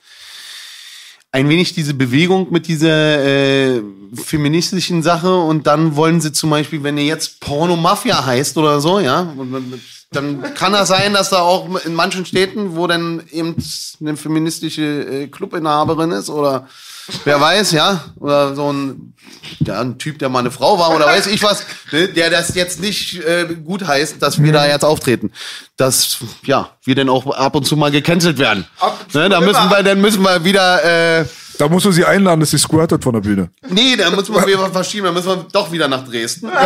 ein wenig diese Bewegung mit dieser äh, feministischen Sache und dann wollen sie zum Beispiel, wenn ihr jetzt Porno-Mafia heißt oder so, ja, dann kann das sein, dass da auch in manchen Städten, wo dann eben eine feministische äh, Clubinhaberin ist oder wer weiß, ja, oder so ein, ja, ein Typ, der mal eine Frau war oder weiß ich was, ne, der das jetzt nicht äh, gut heißt, dass wir da jetzt auftreten. Dass, ja, wir dann auch ab und zu mal gecancelt werden. Ab und zu Ne, da müssen wir, dann müssen wir wieder, äh, Da musst du sie einladen, dass sie squirtet von der Bühne. nee, da müssen wir wieder verschieben, da müssen wir doch wieder nach Dresden.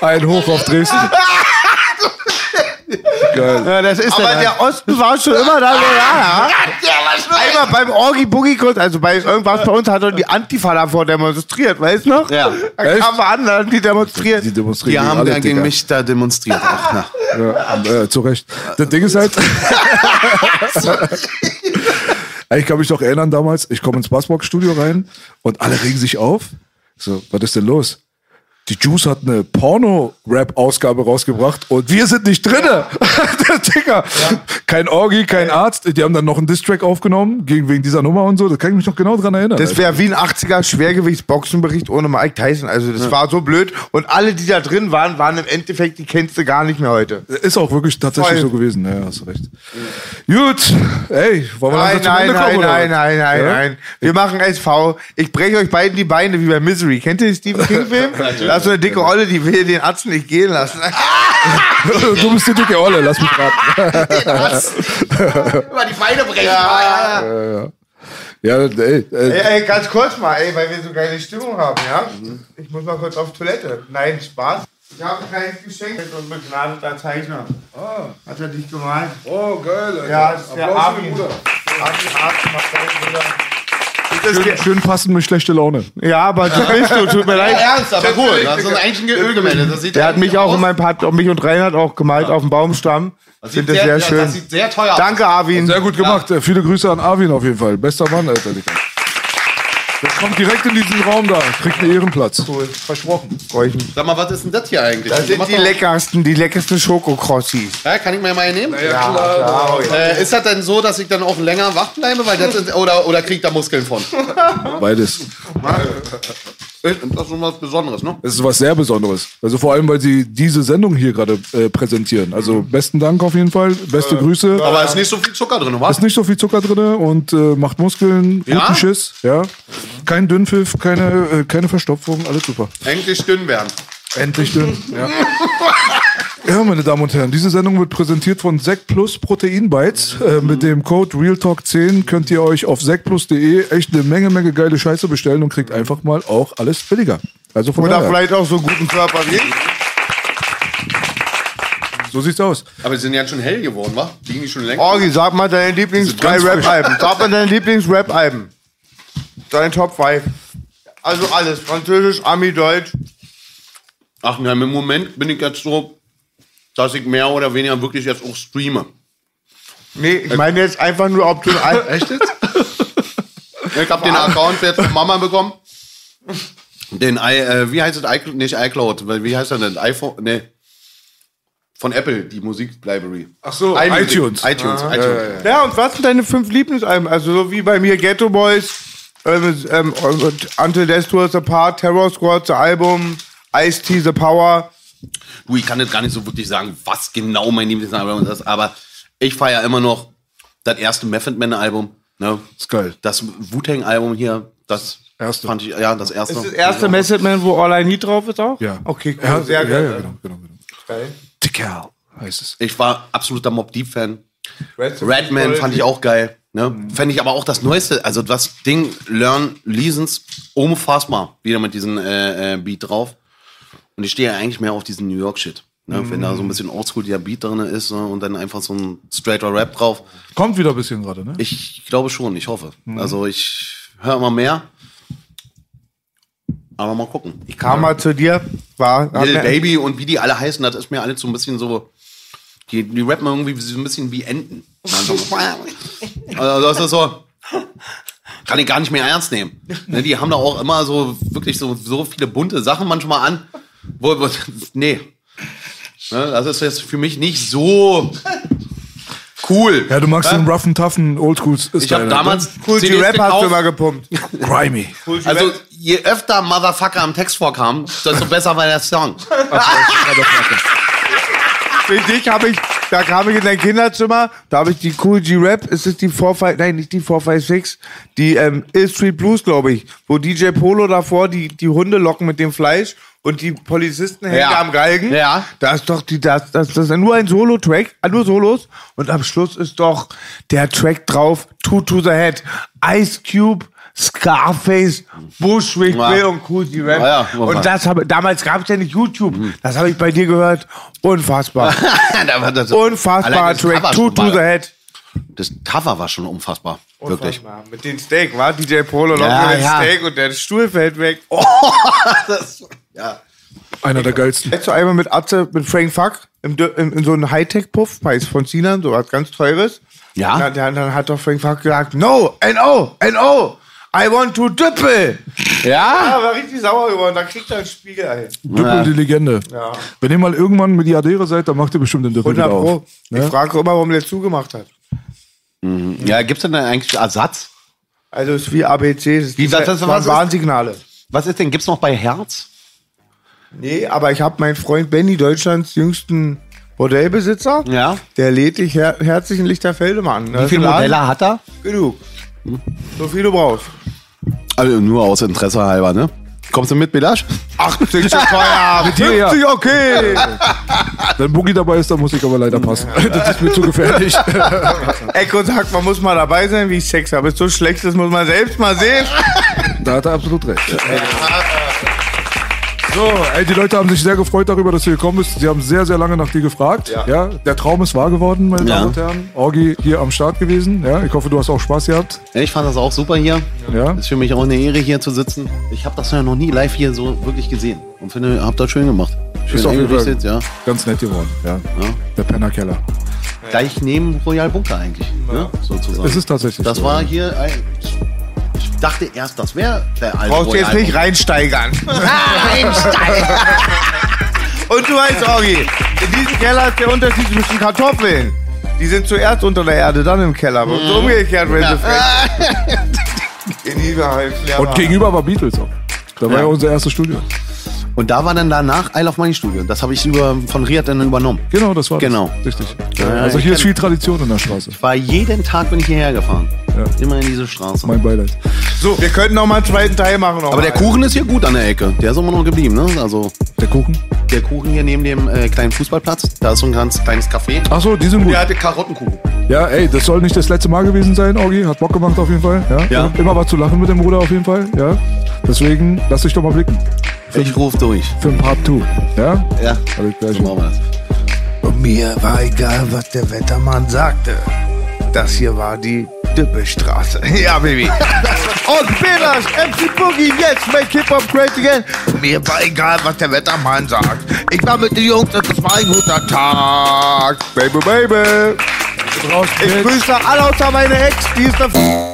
Ein Hoch auf Dresden. Geil. Ja, das ist Aber der Osten war schon immer da. So, ja, ja. Einmal beim Orgi Boogie Kurs, also bei irgendwas bei uns hat doch die Antifa davor demonstriert, weißt du noch? Ja. Da Echt? kamen wir an, da haben die demonstriert. Die demonstrieren Die haben alle, gegen Digga. mich da demonstriert. Ach, ja. Ja, äh, zu Recht. Das Ding ist halt. ich kann mich doch erinnern damals, ich komme ins Bassbox-Studio rein und alle regen sich auf. So, was ist denn los? Die Juice hat eine Porno-Rap-Ausgabe rausgebracht und wir sind nicht drinne. Der Digga. Kein Orgi, kein Arzt. Die haben dann noch einen Distrack aufgenommen, gegen, wegen dieser Nummer und so. Da kann ich mich noch genau dran erinnern. Das wäre wie ein 80er Schwergewichtsboxenbericht ohne Mike Tyson. Also das war so blöd. Und alle, die da drin waren, waren im Endeffekt, die kennst du gar nicht mehr heute. ist auch wirklich tatsächlich Voll. so gewesen. Ja, hast du recht. Gut. Ey, wollen wir Nein, langsam zum nein, Ende nein, kommen, nein, nein, nein, Ja? nein. Wir machen SV. Ich breche euch beiden die Beine wie bei Misery. Kennt ihr den Stephen King-Film? da ist so eine dicke Olle, die will den Arzt nicht gehen lassen. Du bist die dicke Olle, lass mich raten. Über die Beine brechen. Ja, ey, äh, Ey, ey, ganz kurz mal, ey, weil wir so geile Stimmung haben, ja? Ich muss mal kurz auf Toilette. Nein, Spaß. Ich habe ein kleines Geschenk mit einem begnadeter Zeichner. Hat er dich gemalt? Oh, geil, Alter. Ja, das ist der Armin. den Bruder. Armin Arzt macht seinen Bruder. Schön, schön passend mit schlechte Laune. Ja, aber du bist du, tut mir leid. Ernst, aber gut. Das ist eigentlich ein Ölgemälde. Das sieht Der hat mich auch aus. in meinem hat mich und Reinhard auch gemalt auf dem Baumstamm. Ich sieht das sehr ja, schön. Das sieht sehr teuer aus. Danke, Arvin. Sehr gut gemacht. Äh, Viele Grüße an Arvin auf jeden Fall. Bester Mann, Alter. Der kommt direkt in diesen Raum da. Kriegt einen Ehrenplatz. Versprochen. Freu ich mich. Sag mal, was ist denn das hier eigentlich? Das sind die leckersten, die leckersten Schokokrossis. Ja, kann ich mir mal nehmen? Ja, klar. Äh, ist das denn so, dass ich dann auch länger wach bleibe? Weil das ist, oder, oder krieg ich da Muskeln von? Beides. Das ist schon was Besonderes, ne? Es ist was sehr Besonderes. Also vor allem, weil sie diese Sendung hier gerade äh, präsentieren. Also besten Dank auf jeden Fall. Beste Grüße. Aber ist nicht so viel Zucker drin, was? Ist nicht so viel Zucker drin und äh, macht Muskeln, Ja? guten Schiss. Ja. Kein Dünnpfiff, keine, äh, keine Verstopfung, alles super. Endlich dünn werden. Endlich dünn. Ja. ja, meine Damen und Herren, diese Sendung wird präsentiert von Sec Plus Protein Bites. Äh, mit dem Code RealTalk10 könnt ihr euch auf secplus.de echt eine Menge, Menge geile Scheiße bestellen und kriegt einfach mal auch alles billiger. Also von Oder daher, vielleicht auch so einen guten Körper wie ich. so sieht's aus. Aber die sind ja schon hell geworden, wa? Liegen die schon länger? Orgi, sag mal deine Lieblings drei ganz frisch. Rap-Alben. Sag mal deine Lieblings-Rap-Alben. Deine Top 5. Also alles. Französisch, Ami, Deutsch. Ach nein, im Moment bin ich jetzt so, dass ich mehr oder weniger wirklich jetzt auch streame. Nee, ich meine jetzt einfach nur, ob du ein Echt jetzt? ich habe den Account jetzt von Mama bekommen. Den i, äh, wie heißt es? iCloud, nicht iCloud, weil wie heißt er denn? iPhone, nee. Von Apple, die Musik-Library. Ach so, iMusic. iTunes. iTunes, iTunes. Ja, und was sind deine fünf Lieblingsalben? Also so wie bei mir Ghetto Boys, ähm, ähm, und Until Death Do Us Apart, Terror Squad, The Album, Ice-T, The Power. Du, ich kann jetzt gar nicht so wirklich sagen, was genau mein Lieblingsalbum ist, aber ich feiere immer noch das erste Method Man Album. Ne? Ist geil. Das Wu-Tang-Album hier, das Erste. fand ich, ja, das erste. Ist das erste Method Man, wo All I Need drauf ist auch? Ja. Okay, cool. Ja, sehr ja, geil. ja, genau, genau, genau. Geil. The Kerl heißt es. Ich war absoluter Mob Deep Fan. Red- Redman fand ich auch geil. Ne? Fände ich aber auch das Neueste. Also das Ding Learn Leasons unfassbar. Wieder mit diesem äh, äh, Beat drauf. Und ich stehe ja eigentlich mehr auf diesen New York Shit. Ne? Wenn da so ein bisschen Oldschool der Beat drin ist ne? und dann einfach so ein straighter Rap drauf. Kommt wieder ein bisschen gerade, ne? Ich glaube schon, ich hoffe. Also ich höre immer mehr. Aber mal gucken. Ich kam mal zu dir, war. mir- Baby und wie die alle heißen, das ist mir alles so ein bisschen so. Die, die rappen irgendwie so ein bisschen wie Enten. Also das ist so. Kann ich gar nicht mehr ernst nehmen. Ne, die haben da auch immer so wirklich so, so viele bunte Sachen manchmal an. Wo, wo, nee. Ne, das ist jetzt für mich nicht so cool. Ja, du magst den roughen, toughen Oldschool-Style. Ich habe damals Cool G Rap hast du immer gepumpt. Grimy. Also je öfter Motherfucker am Text vorkam, desto besser war der Song. Für dich habe ich, da kam ich in dein Kinderzimmer, da habe ich die Cool G Rap, ist es die 45, nein, nicht die 456, die ähm, Ill Street Blues, glaube ich, wo DJ Polo davor die, die Hunde locken mit dem Fleisch und die Polizisten hängen Ja. am Galgen. Ja. Da ist doch die, das, das, das ist nur ein Solo-Track, ah, nur Solos und am Schluss ist doch der Track drauf, Two to the Head, Ice Cube, Scarface, Bushwick Ja. Bill und G Rap. Ja, ja, und das habe, damals gab es ja nicht YouTube. Das habe ich bei dir gehört. Unfassbar. Da Unfassbarer das Track. Two to the head. Das Cover war schon unfassbar. Wirklich. Unfassbar. Mit dem Steak, war DJ Polo noch mit dem. Steak und der Stuhl fällt weg. Das, ja. Einer der geilsten. Letztes einmal mit Atze, mit Frank Fuck im, Dö- in, so einem Hightech-Puff, weiß von Sinan, so was ganz teures. Ja? Dann, dann, dann hat doch Frank Fuck gesagt, no, N-O, N-O, I want to düppel. Ja? Ja, war richtig sauer geworden, da kriegt er einen Spiegel ein. Düppel die Legende. Ja. Wenn ihr mal irgendwann Milliardäre seid, dann macht ihr bestimmt den Düppel 100 wieder Pro. auf. Ich Ne? frage immer, warum der zugemacht hat. Ja, gibt's denn da eigentlich Ersatz? Also es ist wie ABC, das ist Wie, das- das- ist- Warnsignale. Was ist denn, gibt's noch bei Herz? Nee, aber ich habe meinen Freund Benny, Deutschlands jüngsten Bordellbesitzer. Ja. Der lädt dich her herzlich in Lichterfelde mal an. Wie viele Modelle hat er? Genug. So viel du brauchst. Also nur aus Interesse halber, ne? Kommst du mit, Belasch? 80 zu teuer, Mit dir, ja. 50 okay. Wenn Boogie dabei ist, dann muss ich aber leider passen. Das ist mir zu gefährlich. Echo sagt, man muss mal dabei sein, wie ich Sex habe. Ist so schlecht, das muss man selbst mal sehen. da hat er absolut recht. So, ey, die Leute haben sich sehr gefreut darüber, dass du gekommen bist. Sie haben sehr, sehr lange nach dir gefragt. Ja. der Traum ist wahr geworden, meine Ja. Damen und Herren. Orgi hier am Start gewesen. Ja, ich hoffe, du hast auch Spaß gehabt. Ich fand das auch super hier. Ja. Ist für mich auch eine Ehre, hier zu sitzen. Ich habe das ja noch nie live hier so wirklich gesehen. Und finde, habt das schön gemacht. Schön Ist eingerichtet, ja. ganz nett geworden. Ja. ja. Der Pennerkeller. Gleich neben Royal Bunker eigentlich, ne? sozusagen. Es ist tatsächlich Das so, war ja. hier ein... Ich dachte erst, das wäre der alte Brauchst du jetzt nicht reinsteigern. Und du weißt, Orgi, in diesem Keller ist der Unterschied zwischen Kartoffeln. Die sind zuerst unter der Erde, dann im Keller. Aber so umgekehrt, wenn sie frech. Ja. Und gegenüber war Beatles auch. Da war ja, Ja. unser erstes Studio. Und da war dann danach I Love Money Studio. Das habe ich über, von Riyad dann übernommen. Genau, das war Genau. das. Richtig. Ja, also hier ist viel Tradition in der Straße. Ich war jeden Tag bin ich hierher gefahren. Ja. Immer in diese Straße. Mein Beileid. So, wir könnten noch mal einen zweiten Teil machen. noch Aber mal. der Kuchen ist hier gut an der Ecke. Der ist immer noch geblieben, ne? Also Der Kuchen? der Kuchen hier neben dem äh, kleinen Fußballplatz. Da ist so ein ganz kleines Café. Ach so, die sind gut. Der hatte Karottenkuchen. Ja, ey, das soll nicht das letzte Mal gewesen sein, Orgi. Hat Bock gemacht auf jeden Fall. Ja. Ja. Immer was zu lachen mit dem Bruder auf jeden Fall. Ja. Deswegen lass dich doch mal blicken. Ich ruf durch. Für ein Part 2. Ja? Ja, klar. so machen wir das. Und mir war egal, was der Wettermann sagte. Das hier war die Düppelstraße. Ja, Baby. Und Belasch, MC Boogie, jetzt make Hip-Hop great again. Mir war egal, was der Wettermann sagt. Ich war mit den Jungs, das war ein guter Tag. Baby, baby. Ich grüße alle außer meine Ex, die ist dafür.